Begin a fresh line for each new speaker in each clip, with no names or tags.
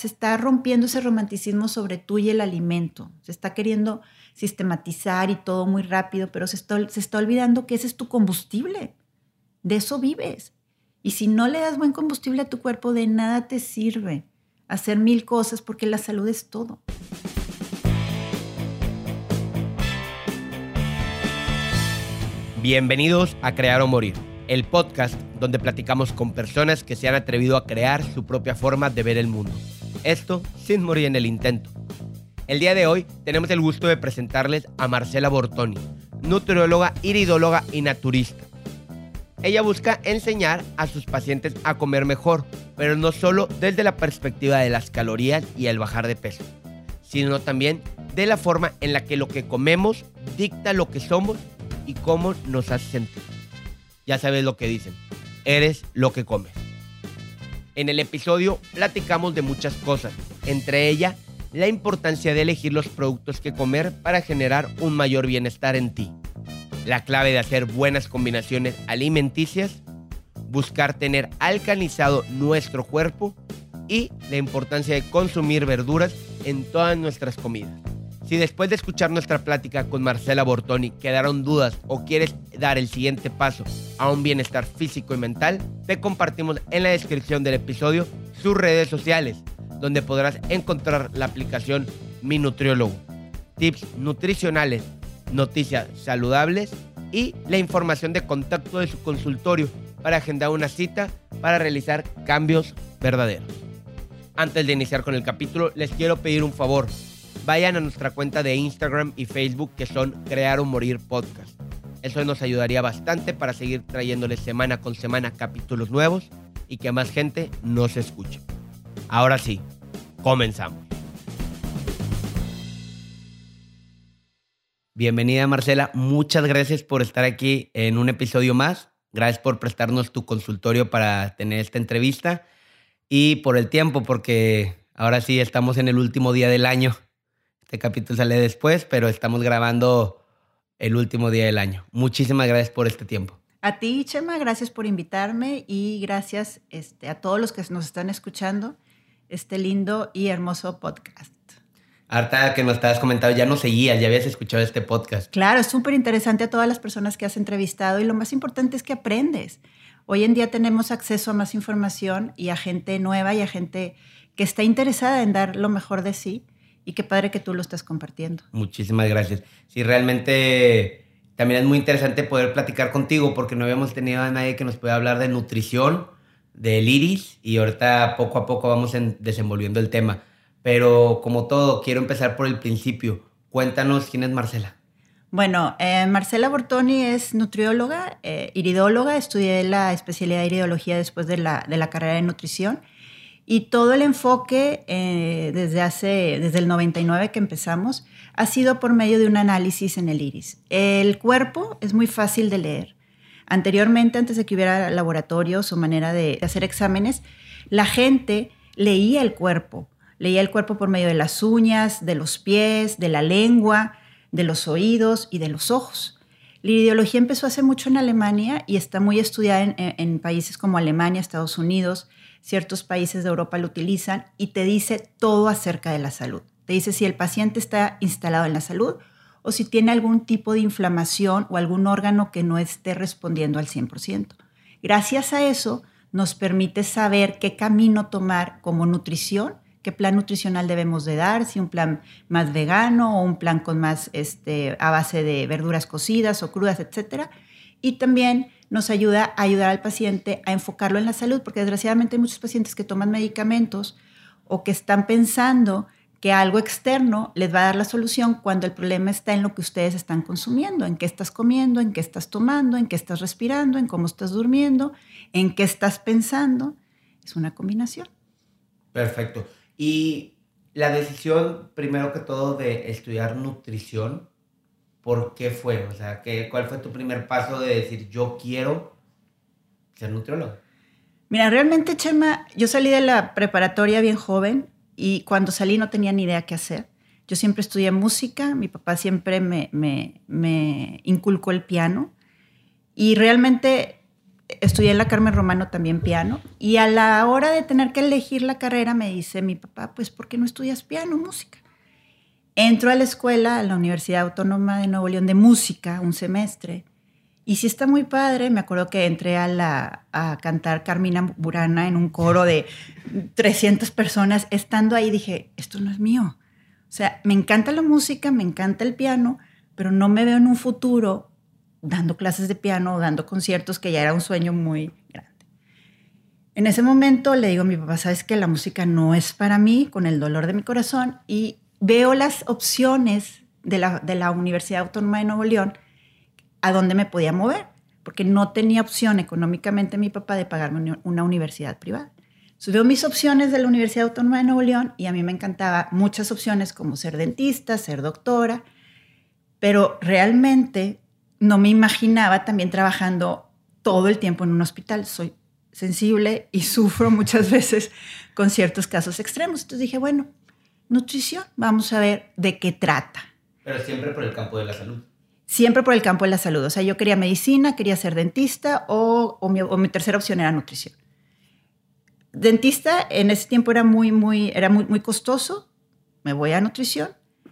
se está rompiendo ese romanticismo sobre tú y el alimento. Se está queriendo sistematizar y todo muy rápido, pero se está, se está olvidando que ese es tu combustible. De eso vives. Y si no le das buen combustible a tu cuerpo, de nada te sirve hacer mil cosas porque la salud es todo.
Bienvenidos a Crear o Morir, el podcast donde platicamos con personas que se han atrevido a crear su propia forma de ver el mundo. Esto sin morir en el intento. El día de hoy tenemos el gusto de presentarles a Marcela Bortoni, nutrióloga, iridóloga y naturista. Ella busca enseñar a sus pacientes a comer mejor, pero no solo desde la perspectiva de las calorías y el bajar de peso, sino también de la forma en la que lo que comemos dicta lo que somos y cómo nos hace sentir. Ya sabes lo que dicen, eres lo que comes. En el episodio platicamos de muchas cosas, entre ellas la importancia de elegir los productos que comer para generar un mayor bienestar en ti. La clave de hacer buenas combinaciones alimenticias, buscar tener alcanizado nuestro cuerpo y la importancia de consumir verduras en todas nuestras comidas. Si después de escuchar nuestra plática con Marcela Bortoni quedaron dudas o quieres dar el siguiente paso a un bienestar físico y mental, te compartimos en la descripción del episodio sus redes sociales, donde podrás encontrar la aplicación Mi Nutriólogo, tips nutricionales, noticias saludables y la información de contacto de su consultorio para agendar una cita para realizar cambios verdaderos. Antes de iniciar con el capítulo, les quiero pedir un favor vayan a nuestra cuenta de Instagram y Facebook que son Crear o Morir Podcast. Eso nos ayudaría bastante para seguir trayéndoles semana con semana capítulos nuevos y que más gente nos escuche. Ahora sí, comenzamos. Bienvenida Marcela, muchas gracias por estar aquí en un episodio más. Gracias por prestarnos tu consultorio para tener esta entrevista y por el tiempo, porque ahora sí estamos en el último día del año este capítulo sale después, pero estamos grabando el último día del año. Muchísimas gracias por este tiempo.
A ti, Chema, gracias por invitarme y gracias este, a todos los que nos están escuchando este lindo y hermoso podcast.
Harta que nos estabas comentando, ya no seguías, ya habías escuchado este podcast.
Claro, es súper interesante a todas las personas que has entrevistado y lo más importante es que aprendes. Hoy en día tenemos acceso a más información y a gente nueva y a gente que está interesada en dar lo mejor de sí y qué padre que tú lo estás compartiendo.
Muchísimas gracias. Sí, realmente también es muy interesante poder platicar contigo porque no habíamos tenido a nadie que nos pueda hablar de nutrición, del iris y ahorita poco a poco vamos desenvolviendo el tema. Pero como todo, quiero empezar por el principio. Cuéntanos quién es Marcela.
Bueno, eh, Marcela Bortoni es nutrióloga, eh, iridóloga, estudié la especialidad de iridología después de la, de la carrera de nutrición y todo el enfoque eh, desde hace, desde el 99 que empezamos, ha sido por medio de un análisis en el iris. El cuerpo es muy fácil de leer. Anteriormente, antes de que hubiera laboratorios o manera de hacer exámenes, la gente leía el cuerpo. Leía el cuerpo por medio de las uñas, de los pies, de la lengua, de los oídos y de los ojos. La ideología empezó hace mucho en Alemania y está muy estudiada en, en países como Alemania, Estados Unidos, ciertos países de Europa lo utilizan y te dice todo acerca de la salud. Te dice si el paciente está instalado en la salud o si tiene algún tipo de inflamación o algún órgano que no esté respondiendo al 100%. Gracias a eso nos permite saber qué camino tomar como nutrición, qué plan nutricional debemos de dar, si un plan más vegano o un plan con más este, a base de verduras cocidas o crudas, etc. Y también nos ayuda a ayudar al paciente a enfocarlo en la salud, porque desgraciadamente hay muchos pacientes que toman medicamentos o que están pensando que algo externo les va a dar la solución cuando el problema está en lo que ustedes están consumiendo, en qué estás comiendo, en qué estás tomando, en qué estás respirando, en cómo estás durmiendo, en qué estás pensando. Es una combinación.
Perfecto. Y la decisión, primero que todo, de estudiar nutrición, ¿por qué fue? O sea, ¿qué, ¿cuál fue tu primer paso de decir yo quiero ser nutriólogo?
Mira, realmente, Chema, yo salí de la preparatoria bien joven y cuando salí no tenía ni idea qué hacer. Yo siempre estudié música, mi papá siempre me, me, me inculcó el piano y realmente estudié en la Carmen Romano también piano y a la hora de tener que elegir la carrera me dice mi papá, pues ¿por qué no estudias piano, música? Entro a la escuela, a la Universidad Autónoma de Nuevo León de Música, un semestre, y sí está muy padre. Me acuerdo que entré a, la, a cantar Carmina Burana en un coro de 300 personas. Estando ahí dije, esto no es mío. O sea, me encanta la música, me encanta el piano, pero no me veo en un futuro dando clases de piano, dando conciertos, que ya era un sueño muy grande. En ese momento le digo a mi papá, sabes que la música no es para mí, con el dolor de mi corazón, y veo las opciones de la, Universidad Autónoma de Nuevo León a dónde me podía mover, porque no tenía opción económicamente mi papá de pagarme una universidad privada. Entonces veo mis opciones de la Universidad Autónoma de Nuevo León y a mí me encantaba muchas opciones como ser dentista, ser doctora, pero realmente no me imaginaba también trabajando todo el tiempo en un hospital. Soy sensible y sufro muchas veces con ciertos casos extremos. Entonces dije, bueno, nutrición, vamos a ver de qué trata.
Pero siempre por el campo de la salud
siempre por el campo de la salud. O sea, yo quería medicina, quería ser dentista o, mi, tercera opción era nutrición. Dentista en ese tiempo era muy, muy, era muy, muy costoso. Me voy a nutrición.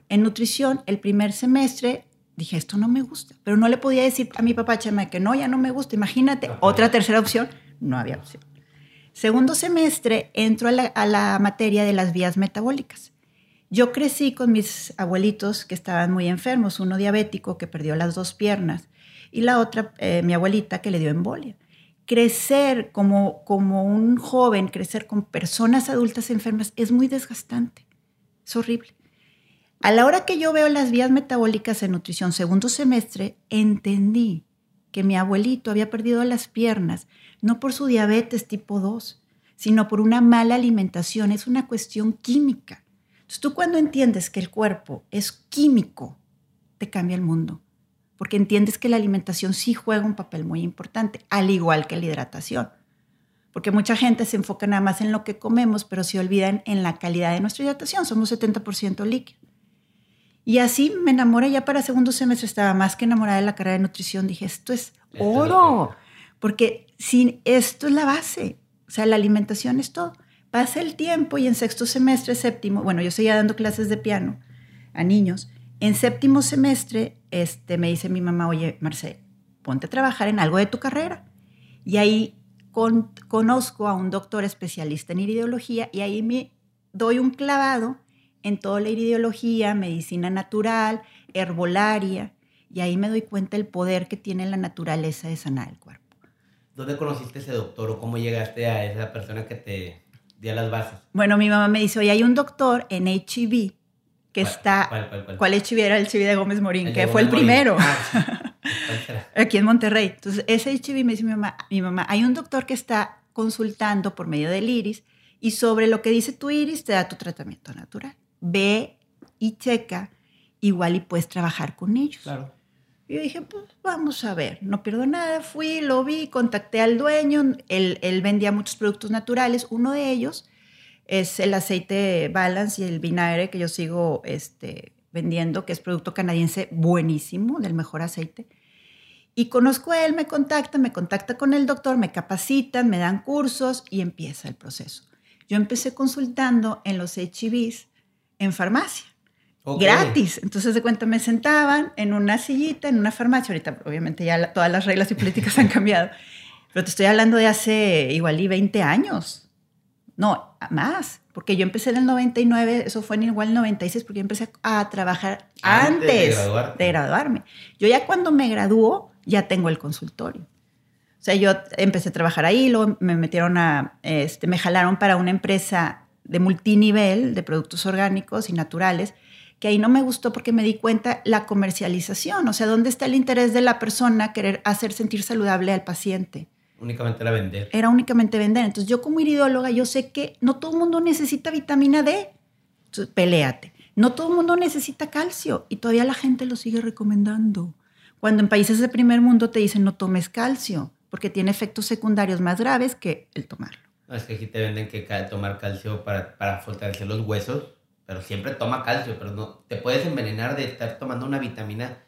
En nutrición, el primer semestre, dije, esto no me gusta. Pero no le podía decir a mi papá, Chema, que no, ya no me gusta. Imagínate, otra tercera opción. No había opción. Segundo semestre, entro a la materia de las vías metabólicas. Yo crecí con mis abuelitos que estaban muy enfermos, uno diabético que perdió las dos piernas y la otra, eh, mi abuelita, que le dio embolia. Crecer como, como un joven, crecer con personas adultas enfermas es muy desgastante, es horrible. A la hora que yo veo las vías metabólicas en nutrición segundo semestre, entendí que mi abuelito había perdido las piernas, no por su diabetes tipo 2, sino por una mala alimentación, es una cuestión química. Entonces tú cuando entiendes que el cuerpo es químico, te cambia el mundo, porque entiendes que la alimentación sí juega un papel muy importante, al igual que la hidratación. Porque mucha gente se enfoca nada más en lo que comemos, pero se olvidan en la calidad de nuestra hidratación. Somos 70% líquido. Y así me enamoré, ya para segundo semestre estaba más que enamorada de la carrera de nutrición. Dije, esto es oro, porque sin esto es la base. O sea, la alimentación es todo. Pasa el tiempo y en sexto semestre, séptimo, bueno, yo seguía dando clases de piano a niños. En séptimo semestre, este, me dice mi mamá, oye, Marcel, ponte a trabajar en algo de tu carrera. Y ahí conozco a un doctor especialista en irideología y ahí me doy un clavado en toda la irideología, medicina natural, herbolaria, y ahí me doy cuenta el poder que tiene la naturaleza de sanar el cuerpo.
¿Dónde conociste ese doctor o cómo llegaste a esa persona que te Día las bases.
Bueno, mi mamá me dice, oye, hay un doctor en HIV que está...
¿Cuál, cuál, cuál?
¿Cuál HIV era el HIV de Gómez Morín? que fue el primero. Ah, Aquí en Monterrey. Entonces, ese HIV me dice mi mamá, mi mamá, hay un doctor que está consultando por medio del iris y sobre lo que dice tu iris te da tu tratamiento natural. Ve y checa, igual y puedes trabajar con ellos.
Claro.
Yo dije, pues vamos a ver, no pierdo nada. Fui, lo vi, contacté al dueño. Él, él vendía muchos productos naturales. Uno de ellos es el aceite Balance y el vinagre que yo sigo este, vendiendo, que es producto canadiense buenísimo, del mejor aceite. Y conozco a él, me contacta, me contacta con el doctor, me capacitan, me dan cursos y empieza el proceso. Yo empecé consultando en los HIVs en farmacia. Gratis. Entonces, de cuenta, me sentaban en una sillita, en una farmacia. Ahorita, obviamente, ya todas las reglas y políticas han cambiado. Pero te estoy hablando de hace igual y 20 años. No, más. Porque yo empecé en el 99, eso fue en igual el 96, porque yo empecé a trabajar antes, de, graduarme. Yo ya cuando me graduó, ya tengo el consultorio. O sea, yo empecé a trabajar ahí, luego me metieron a, este, me jalaron para una empresa de multinivel de productos orgánicos y naturales que ahí no me gustó porque me di cuenta la comercialización, o sea, ¿dónde está el interés de la persona querer hacer sentir saludable al paciente?
Únicamente era vender.
Era únicamente vender. Entonces yo como iridóloga, yo sé que no todo el mundo necesita vitamina D. Entonces, peléate. No todo el mundo necesita calcio y todavía la gente lo sigue recomendando. Cuando en países de primer mundo te dicen no tomes calcio porque tiene efectos secundarios más graves que el tomarlo.
No, es que aquí te venden que tomar calcio para, para fortalecer los huesos pero siempre toma calcio, pero no te puedes envenenar de estar tomando una vitamina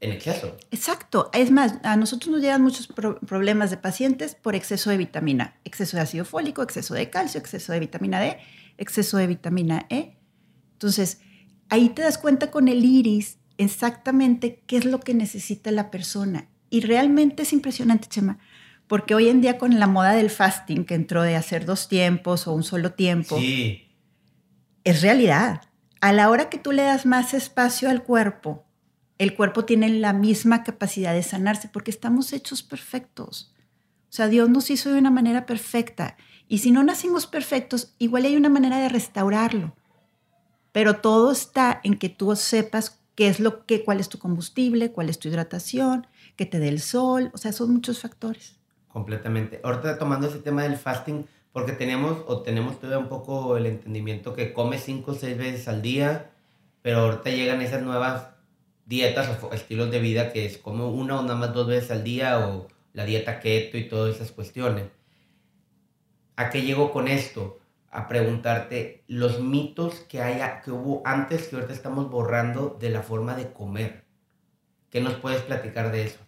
en exceso.
Exacto. Es más, a nosotros nos llegan muchos problemas de pacientes por exceso de vitamina, exceso de ácido fólico, exceso de calcio, exceso de vitamina D, exceso de vitamina E. Entonces, ahí te das cuenta con el iris exactamente qué es lo que necesita la persona. Y realmente es impresionante, Chema, porque hoy en día con la moda del fasting que entró de hacer dos tiempos o un solo tiempo, es realidad. A la hora que tú le das más espacio al cuerpo, el cuerpo tiene la misma capacidad de sanarse porque estamos hechos perfectos. O sea, Dios nos hizo de una manera perfecta. Y si no nacimos perfectos, igual hay una manera de restaurarlo. Pero todo está en que tú sepas qué es lo que, cuál es tu combustible, cuál es tu hidratación, que te dé el sol. O sea, son muchos factores.
Completamente. Ahorita tomando ese tema del fasting, porque tenemos o tenemos todavía un poco el entendimiento que comes cinco o seis veces al día, pero ahorita llegan esas nuevas dietas o estilos de vida que es como una o nada más dos veces al día o la dieta keto y todas esas cuestiones. ¿A qué llego con esto? A preguntarte los mitos que, haya, que hubo antes que ahorita estamos borrando de la forma de comer. ¿Qué nos puedes platicar de eso?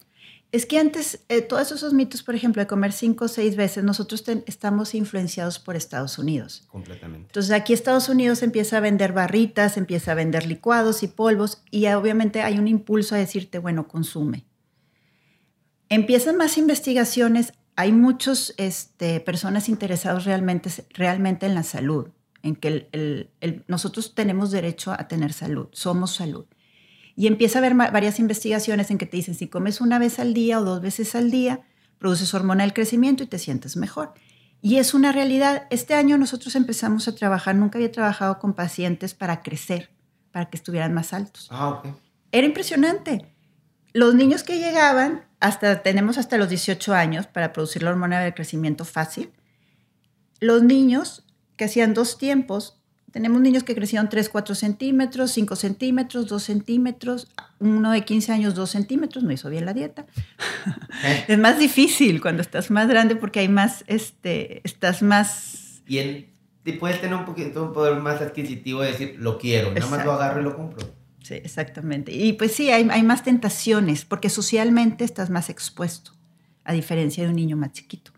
Es que antes, eh, todos esos mitos, por ejemplo, de comer cinco o seis veces, nosotros estamos influenciados por Estados Unidos.
Completamente.
Entonces aquí Estados Unidos empieza a vender barritas, empieza a vender licuados y polvos y obviamente hay un impulso a decirte, bueno, consume. Empiezan más investigaciones, hay muchas este, personas interesadas realmente, realmente en la salud, en que nosotros tenemos derecho a tener salud, somos salud. Y empieza a haber varias investigaciones en que te dicen, si comes una vez al día o dos veces al día, produces hormona del crecimiento y te sientes mejor. Y es una realidad. Este año nosotros empezamos a trabajar, nunca había trabajado con pacientes para crecer, para que estuvieran más altos.
Ah, ok.
Era impresionante. Los niños que llegaban, hasta tenemos hasta los 18 años para producir la hormona del crecimiento fácil. Los niños que hacían dos tiempos tenemos niños que crecieron 3, 4 centímetros, 5 centímetros, 2 centímetros, uno de 15 años 2 centímetros, no hizo bien la dieta. ¿Eh? Es más difícil cuando estás más grande porque hay más, este, estás más...
Y él puedes tener un poquito un poder más adquisitivo de decir, lo quiero, nada más lo agarro y lo compro.
Sí, exactamente. Y pues sí, hay, hay más tentaciones porque socialmente estás más expuesto, a diferencia de un niño más chiquito.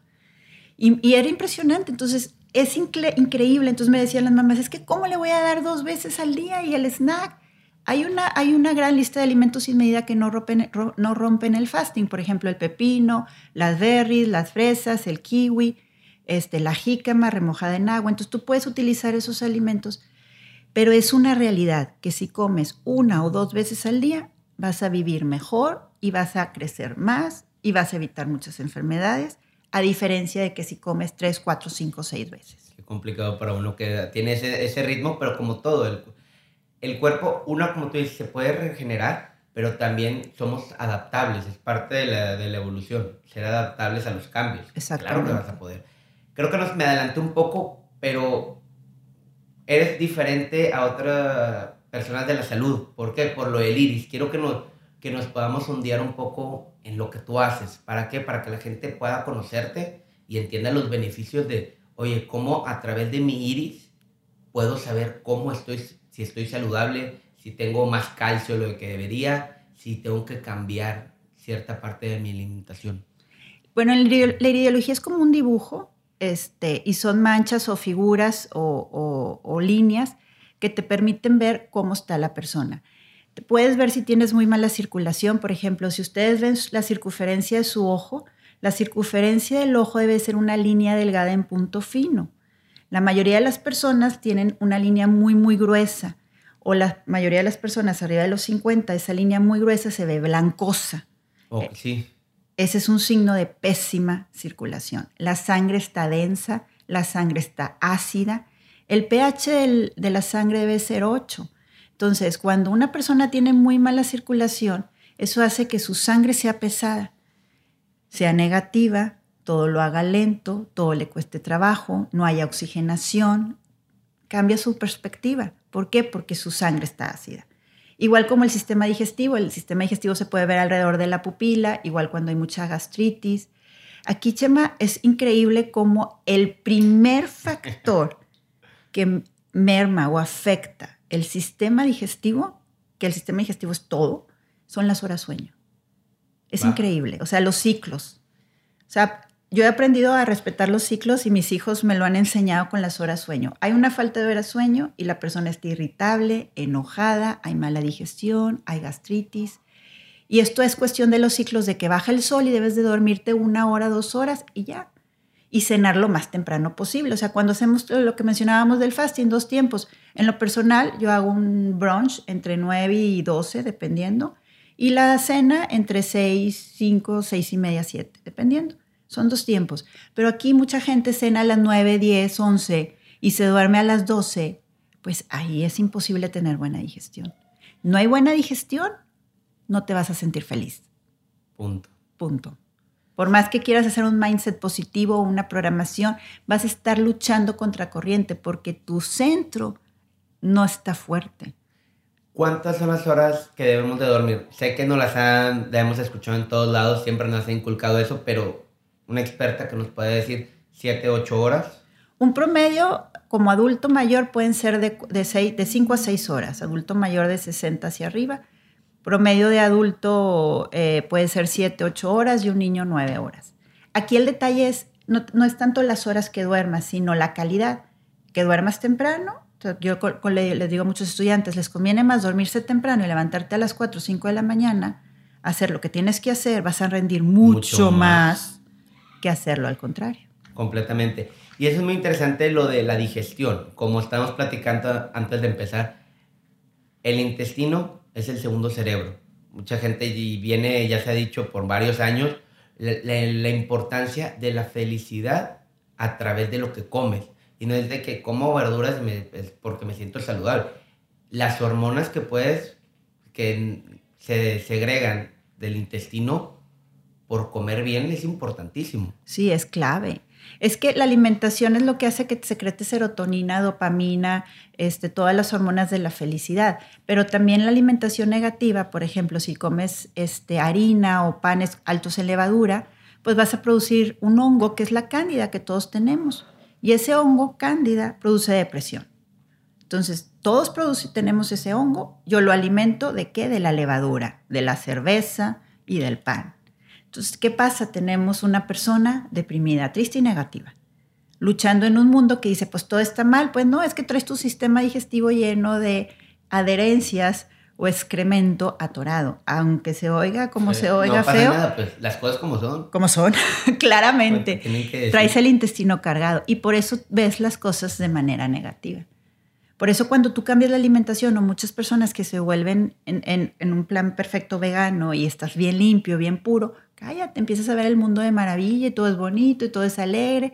Y, y era impresionante. Entonces, es increíble. Entonces me decían las mamás, es que ¿cómo le voy a dar dos veces al día y el snack? Hay una, hay una gran lista de alimentos sin medida que no rompen, no rompen el fasting. Por ejemplo, el pepino, las berries, las fresas, el kiwi, este, la jícama remojada en agua. Entonces tú puedes utilizar esos alimentos, pero es una realidad que si comes una o dos veces al día, vas a vivir mejor y vas a crecer más y vas a evitar muchas enfermedades a diferencia de que si comes 3, 4, 5, 6 veces.
Qué complicado para uno que tiene ese, ese ritmo, pero como todo, el, el cuerpo, uno, como tú dices, se puede regenerar, pero también somos adaptables, es parte de la, de la evolución, ser adaptables a los cambios.
Exacto.
Claro que vas a poder. Creo que nos, me adelanté un poco, pero eres diferente a otras personas de la salud. ¿Por qué? Por lo del iris. Quiero que nos, que nos podamos ondear un poco en lo que tú haces. ¿Para qué? Para que la gente pueda conocerte y entienda los beneficios de, oye, cómo a través de mi iris puedo saber cómo estoy, si estoy saludable, si tengo más calcio de lo que debería, si tengo que cambiar cierta parte de mi alimentación.
Bueno, la iridología es como un dibujo, este, y son manchas o figuras o, o líneas que te permiten ver cómo está la persona. Puedes ver si tienes muy mala circulación, por ejemplo, si ustedes ven la circunferencia de su ojo, la circunferencia del ojo debe ser una línea delgada en punto fino. La mayoría de las personas tienen una línea muy, muy gruesa, o la mayoría de las personas arriba de los 50, esa línea muy gruesa se ve blancosa.
Oh, sí.
Ese es un signo de pésima circulación. La sangre está densa, la sangre está ácida. El pH de la sangre debe ser 8. Entonces, cuando una persona tiene muy mala circulación, eso hace que su sangre sea pesada, sea negativa, todo lo haga lento, todo le cueste trabajo, no haya oxigenación, cambia su perspectiva. ¿Por qué? Porque su sangre está ácida. Igual como el sistema digestivo, el sistema digestivo se puede ver alrededor de la pupila, igual cuando hay mucha gastritis. Aquí, Chema, es increíble como el primer factor que merma o afecta el sistema digestivo, que el sistema digestivo es todo, son las horas sueño. Es increíble, o sea, los ciclos. O sea, yo he aprendido a respetar los ciclos y mis hijos me lo han enseñado con las horas sueño. Hay una falta de horas sueño y la persona está irritable, enojada, hay mala digestión, hay gastritis. Y esto es cuestión de los ciclos de que baja el sol y debes de dormirte una hora, dos horas y ya. Y cenar lo más temprano posible. O sea, cuando hacemos lo que mencionábamos del fasting, dos tiempos. En lo personal, yo hago un brunch entre 9 y 12, dependiendo. Y la cena entre 6, 5, 6 y media, 7, dependiendo. Son dos tiempos. Pero aquí mucha gente cena a las 9, 10, 11 y se duerme a las 12. Pues ahí es imposible tener buena digestión. No hay buena digestión, no te vas a sentir feliz.
Punto.
Punto. Por más que quieras hacer un mindset positivo o una programación, vas a estar luchando contra corriente porque tu centro no está fuerte.
¿Cuántas son las horas que debemos de dormir? Sé que no las han, hemos escuchado en todos lados, siempre nos ha inculcado eso, pero una experta que nos puede decir 7, 8 horas.
Un promedio como adulto mayor pueden ser de, de, de 5 a 6 horas, adulto mayor de 60 hacia arriba. Promedio de adulto eh, puede ser 7, 8 horas y un niño 9 horas. Aquí el detalle es, no, no, es tanto las horas que duermas, sino la calidad. Que duermas temprano. Yo les digo a muchos estudiantes, les conviene más dormirse temprano y levantarte a las 4 o 5 de la mañana, hacer lo que tienes que hacer, vas a rendir mucho, más que hacerlo al contrario.
Completamente. Y eso es muy interesante lo de la digestión. Como estamos platicando antes de empezar, el intestino es el segundo cerebro. Mucha gente y viene, ya se ha dicho por varios años, la, importancia de la felicidad a través de lo que comes. Y no es de que como verduras porque me siento saludable. Las hormonas que puedes, que se segregan del intestino, por comer bien es importantísimo.
Sí, es clave. Es que la alimentación es lo que hace que te secrete serotonina, dopamina, este, todas las hormonas de la felicidad. Pero también la alimentación negativa, por ejemplo, si comes este, harina o panes altos en levadura, pues vas a producir un hongo que es la cándida que todos tenemos. Y ese hongo cándida produce depresión. Entonces, todos tenemos ese hongo. Yo lo alimento de qué? De la levadura, de la cerveza y del pan. Entonces, ¿qué pasa? Tenemos una persona deprimida, triste y negativa, luchando en un mundo que dice, pues todo está mal. Pues no, es que traes tu sistema digestivo lleno de adherencias o excremento atorado, aunque se oiga como se oiga no pasa feo.
Nada, pues las cosas como son.
Como son, claramente. Pues, traes el intestino cargado y por eso ves las cosas de manera negativa. Por eso cuando tú cambias la alimentación o muchas personas que se vuelven en, en un plan perfecto vegano y estás bien limpio, bien puro, cállate, empiezas a ver el mundo de maravilla y todo es bonito y todo es alegre.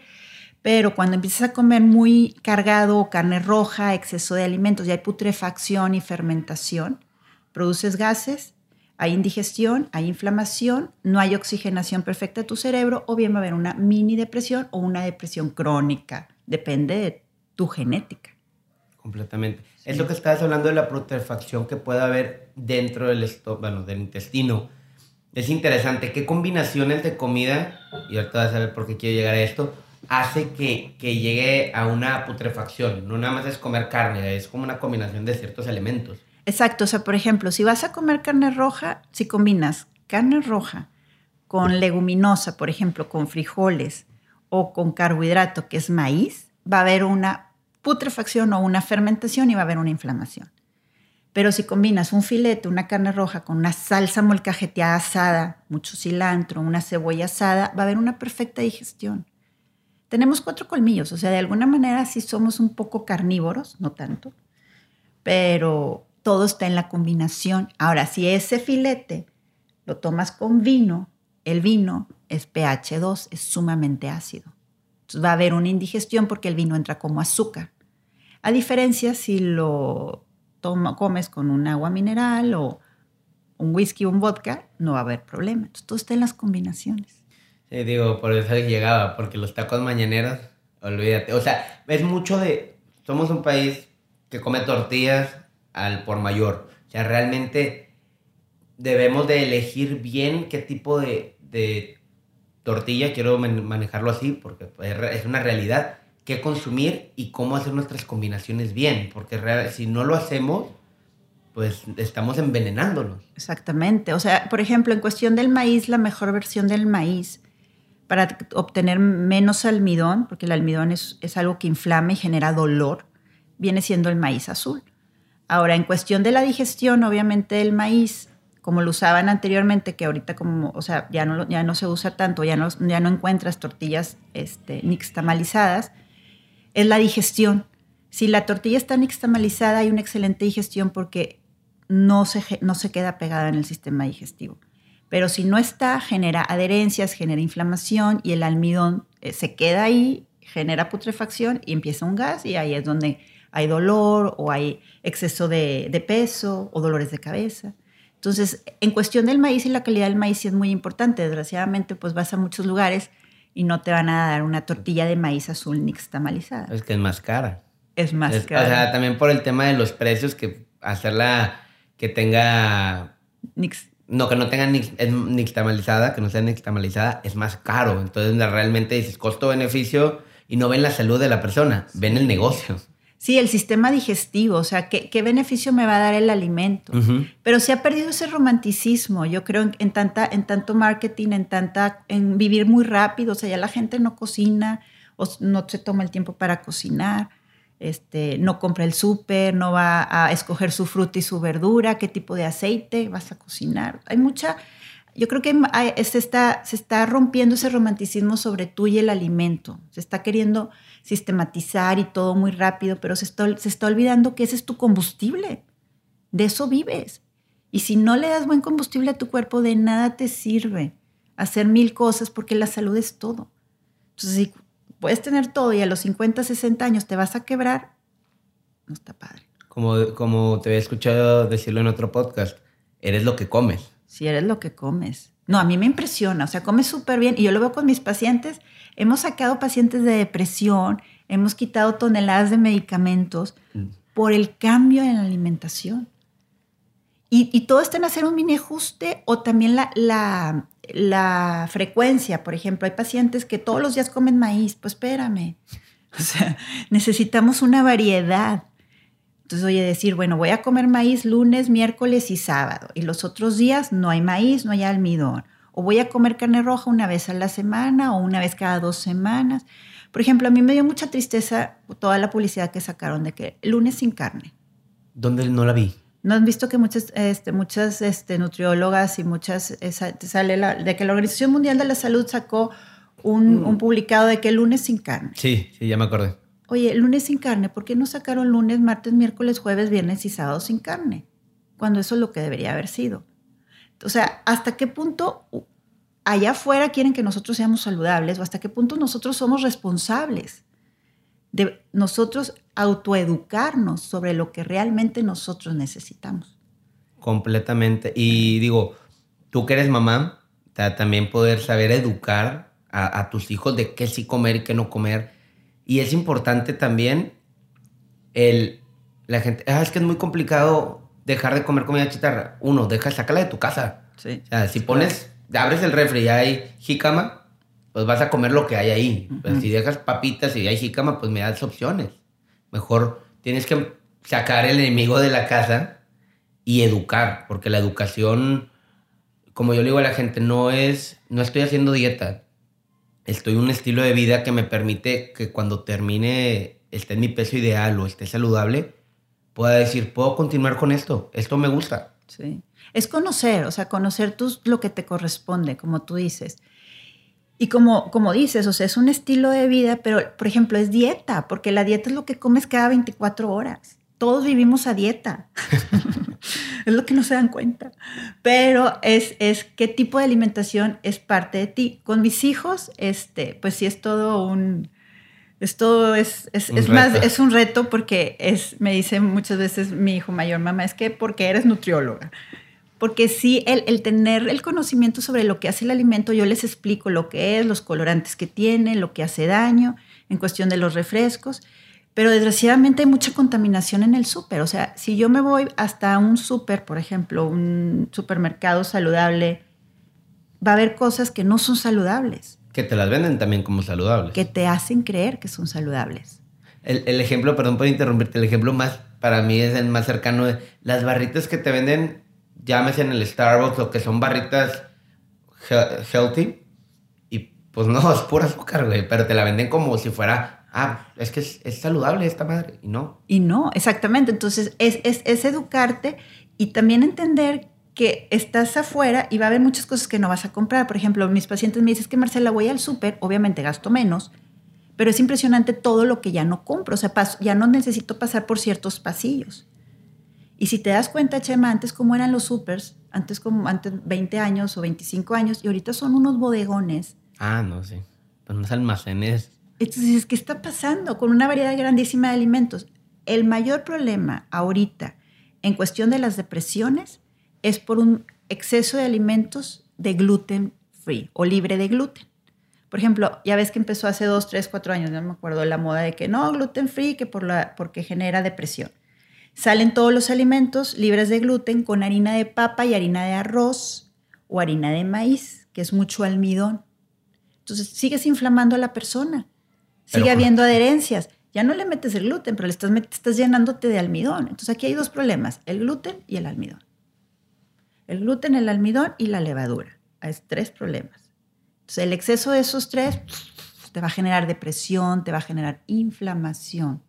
Pero cuando empiezas a comer muy cargado, carne roja, exceso de alimentos, y hay putrefacción y fermentación, produces gases, hay indigestión, hay inflamación, no hay oxigenación perfecta de tu cerebro, o bien va a haber una mini depresión o una depresión crónica. Depende de tu genética.
Completamente. Es lo que estabas hablando de la putrefacción que puede haber dentro del, bueno, del intestino es interesante. ¿Qué combinaciones de comida, y ahorita vas a ver por qué quiero llegar a esto, hace que, que llegue a una putrefacción? No nada más es comer carne, es como una combinación de ciertos elementos.
Exacto, o sea, por ejemplo, si vas a comer carne roja, si combinas carne roja con leguminosa, por ejemplo, con frijoles o con carbohidrato, que es maíz, va a haber una putrefacción o una fermentación y va a haber una inflamación. Pero si combinas un filete, una carne roja con una salsa molcajeteada asada, mucho cilantro, una cebolla asada, va a haber una perfecta digestión. Tenemos cuatro colmillos, o sea, de alguna manera sí somos un poco carnívoros, no tanto, pero todo está en la combinación. Ahora, si ese filete lo tomas con vino, el vino es pH 2, es sumamente ácido. Entonces va a haber una indigestión porque el vino entra como azúcar. A diferencia si lo comes con un agua mineral o un whisky o un vodka, no va a haber problema. Entonces, todo está en las combinaciones.
Sí, digo, por eso llegaba, porque los tacos mañaneros, olvídate. O sea, es mucho de. Somos un país que come tortillas al por mayor. O sea, realmente debemos de elegir bien qué tipo de, de tortilla, quiero manejarlo así, porque es una realidad qué consumir y cómo hacer nuestras combinaciones bien, porque si no lo hacemos, pues estamos envenenándolos.
Exactamente. O sea, por ejemplo, en cuestión del maíz, la mejor versión del maíz para obtener menos almidón, porque el almidón es, es algo que inflama y genera dolor, viene siendo el maíz azul. Ahora, en cuestión de la digestión, obviamente el maíz, como lo usaban anteriormente, que ahorita como, o sea, ya no, ya no se usa tanto, ya no, ya no encuentras tortillas este, nixtamalizadas, es la digestión. Si la tortilla está nixtamalizada, hay una excelente digestión porque no se, no se queda pegada en el sistema digestivo. Pero si no está, genera adherencias, genera inflamación y el almidón eh, se queda ahí, genera putrefacción y empieza un gas y ahí es donde hay dolor o hay exceso de, peso o dolores de cabeza. Entonces, en cuestión del maíz y la calidad del maíz es muy importante. Desgraciadamente, pues vas a muchos lugares y no te van a dar una tortilla de maíz azul nixtamalizada.
Es que es más cara.
Es más cara.
O sea, también por el tema de los precios, que hacerla que tenga... No, que no tenga nixtamalizada, que no sea nixtamalizada, es más caro. Entonces, realmente dices costo-beneficio y no ven la salud de la persona, ven el negocio.
Sí, el sistema digestivo, o sea, ¿qué, qué beneficio me va a dar el alimento? Pero se ha perdido ese romanticismo, yo creo, en, tanta, en tanto marketing, en, tanta, en vivir muy rápido, o sea, ya la gente no cocina o no se toma el tiempo para cocinar, este, no compra el súper, no va a escoger su fruta y su verdura, qué tipo de aceite vas a cocinar. Hay mucha, yo creo que se, está, se está rompiendo ese romanticismo sobre tú y el alimento, se está queriendo sistematizar y todo muy rápido, pero se está, se está olvidando que ese es tu combustible. De eso vives. Y si no le das buen combustible a tu cuerpo, de nada te sirve hacer mil cosas porque la salud es todo. Entonces, si puedes tener todo y a los 50, 60 años te vas a quebrar, no está padre.
Como, como te había escuchado decirlo en otro podcast, eres lo que comes.
Si eres lo que comes. No, a mí me impresiona, o sea, comes súper bien y yo lo veo con mis pacientes Hemos sacado pacientes de depresión, hemos quitado toneladas de medicamentos mm. por el cambio en la alimentación. Y, todo está en hacer un mini ajuste o también la, la, la, frecuencia. Por ejemplo, hay pacientes que todos los días comen maíz. Pues espérame. O sea, necesitamos una variedad. Entonces, oye, decir, bueno, voy a comer maíz lunes, miércoles y sábado. Y los otros días no hay maíz, no hay almidón o voy a comer carne roja una vez a la semana o una vez cada dos semanas. Por ejemplo, a mí me dio mucha tristeza toda la publicidad que sacaron de que lunes sin carne.
¿Dónde no la vi?
¿No han visto que muchas, este, muchas este, nutriólogas y muchas, sale de que la Organización Mundial de la Salud sacó un, mm. un, publicado de que lunes sin carne?
Sí, sí, ya me acordé.
Oye, lunes sin carne, ¿por qué no sacaron lunes, martes, miércoles, jueves, viernes y sábado sin carne? Cuando eso es lo que debería haber sido. O sea, ¿hasta qué punto allá afuera quieren que nosotros seamos saludables o hasta qué punto nosotros somos responsables de nosotros autoeducarnos sobre lo que realmente nosotros necesitamos?
Completamente. Y digo, tú que eres mamá, también poder saber educar a, tus hijos de qué sí comer y qué no comer. Y es importante también el, la gente, ah, es que es muy complicado dejar de comer comida chitarra. Uno, deja, sácala de tu casa. Sí. O sea, si pones, abres el refri y hay jícama, pues vas a comer lo que hay ahí. Pues si dejas papitas y hay jícama, pues me das opciones. Mejor tienes que sacar el enemigo de la casa y educar, porque la educación, como yo le digo a la gente, no es, no estoy haciendo dieta. Estoy en un estilo de vida que me permite que cuando termine, esté en mi peso ideal o esté saludable, pueda decir, puedo continuar con esto, esto me gusta.
Sí. Es conocer, o sea, conocer tú lo que te corresponde, como tú dices. Y como, como dices, o sea, es un estilo de vida, pero por ejemplo es dieta, porque la dieta es lo que comes cada 24 horas. Todos vivimos a dieta. es lo que no se dan cuenta. Pero es, es qué tipo de alimentación es parte de ti. Con mis hijos, este, pues sí es todo un, esto es, es, es más, es un reto porque es, me dice muchas veces mi hijo mayor, mamá, es que porque eres nutrióloga. Porque sí, el, el, tener el conocimiento sobre lo que hace el alimento, yo les explico lo que es, los colorantes que tiene, lo que hace daño, en cuestión de los refrescos. Pero desgraciadamente hay mucha contaminación en el súper. O sea, si yo me voy hasta un súper, por ejemplo, un supermercado saludable, va a haber cosas que no son saludables.
Que te las venden también como saludables.
Que te hacen creer que son saludables.
El, ejemplo, perdón por interrumpirte, el ejemplo más para mí es el más cercano. De, las barritas que te venden, llámese en el Starbucks o que son barritas healthy. Y pues no, es pura azúcar, güey. Pero te la venden como si fuera, ah, es que es, saludable esta madre. Y no.
Y no, exactamente. Entonces es, es, es educarte y también entender que estás afuera y va a haber muchas cosas que no vas a comprar. Por ejemplo, mis pacientes me dicen que Marcela, voy al súper, obviamente gasto menos, pero es impresionante todo lo que ya no compro. O sea, ya no necesito pasar por ciertos pasillos. Y si te das cuenta, Chema, antes cómo eran los supers, antes como antes 20 años o 25 años, y ahorita son unos bodegones.
Ah, no, sí. Unos almacenes.
Entonces, ¿qué está pasando? Con una variedad grandísima de alimentos. El mayor problema ahorita en cuestión de las depresiones es por un exceso de alimentos de gluten free o libre de gluten. Por ejemplo, ya ves que empezó hace dos, tres, cuatro años, no me acuerdo, la moda de que no, gluten free, que por la, porque genera depresión. Salen todos los alimentos libres de gluten con harina de papa y harina de arroz o harina de maíz, que es mucho almidón. Entonces sigues inflamando a la persona, sigue habiendo adherencias. Ya no le metes el gluten, pero le estás, estás llenándote de almidón. Entonces aquí hay dos problemas, el gluten y el almidón el gluten, el almidón y la levadura. Hay tres problemas. Entonces, el exceso de esos tres te va a generar depresión, te va a generar inflamación.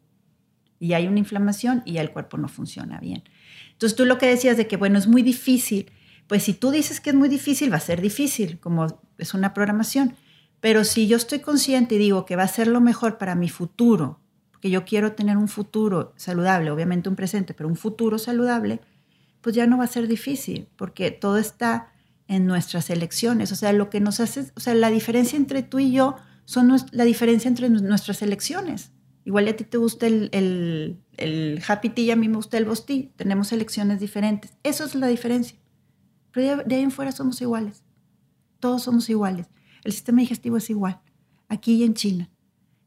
Y hay una inflamación y ya el cuerpo no funciona bien. Entonces, tú lo que decías de que, bueno, es muy difícil. Pues si tú dices que es muy difícil, va a ser difícil, como es una programación. Pero si yo estoy consciente y digo que va a ser lo mejor para mi futuro, porque yo quiero tener un futuro saludable, obviamente un presente, pero un futuro saludable, pues ya no va a ser difícil, porque todo está en nuestras elecciones. O sea, lo que nos hace, o sea, la diferencia entre tú y yo son la diferencia entre nuestras elecciones. Igual a ti te gusta el, el, el Happy Tea y a mí me gusta el Bosti. Tenemos elecciones diferentes. Eso es la diferencia. Pero de ahí en fuera somos iguales. Todos somos iguales. El sistema digestivo es igual. Aquí y en China.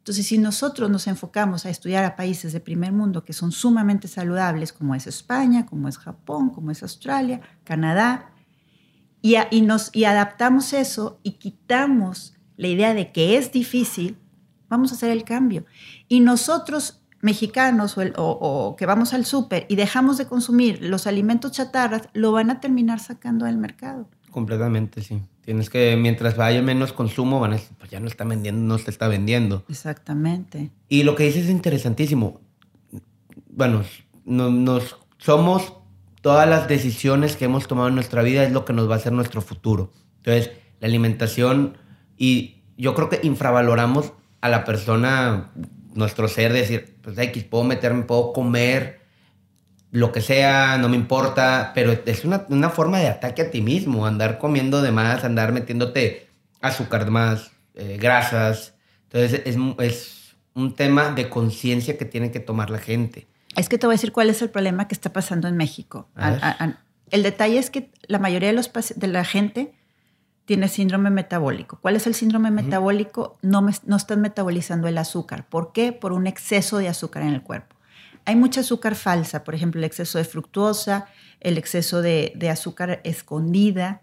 Entonces, si nosotros nos enfocamos a estudiar a países de primer mundo que son sumamente saludables, como es España, como es Japón, como es Australia, Canadá, y, nos, y adaptamos eso y quitamos la idea de que es difícil, vamos a hacer el cambio. Y nosotros, mexicanos o, o que vamos al súper y dejamos de consumir los alimentos chatarras, lo van a terminar sacando del mercado.
Completamente, sí. Tienes que, mientras vaya menos consumo, van a decir, pues ya no está vendiendo, no se está vendiendo.
Exactamente.
Y lo que dices es interesantísimo. Bueno, nos, somos todas las decisiones que hemos tomado en nuestra vida es lo que nos va a hacer nuestro futuro. Entonces, la alimentación y yo creo que infravaloramos a la persona, nuestro ser, decir, pues X, puedo meterme, puedo comer, lo que sea, no me importa, pero es una, una, forma de ataque a ti mismo, andar comiendo de más, andar metiéndote azúcar de más, eh, grasas. Entonces es, es un tema de conciencia que tiene que tomar la gente.
Es que te voy a decir cuál es el problema que está pasando en México. el detalle es que la mayoría de, los, de la gente tiene síndrome metabólico. ¿Cuál es el síndrome metabólico? No, me, no están metabolizando el azúcar. ¿Por qué? Por un exceso de azúcar en el cuerpo. Hay mucha azúcar falsa, por ejemplo, el exceso de fructuosa, el exceso de, azúcar escondida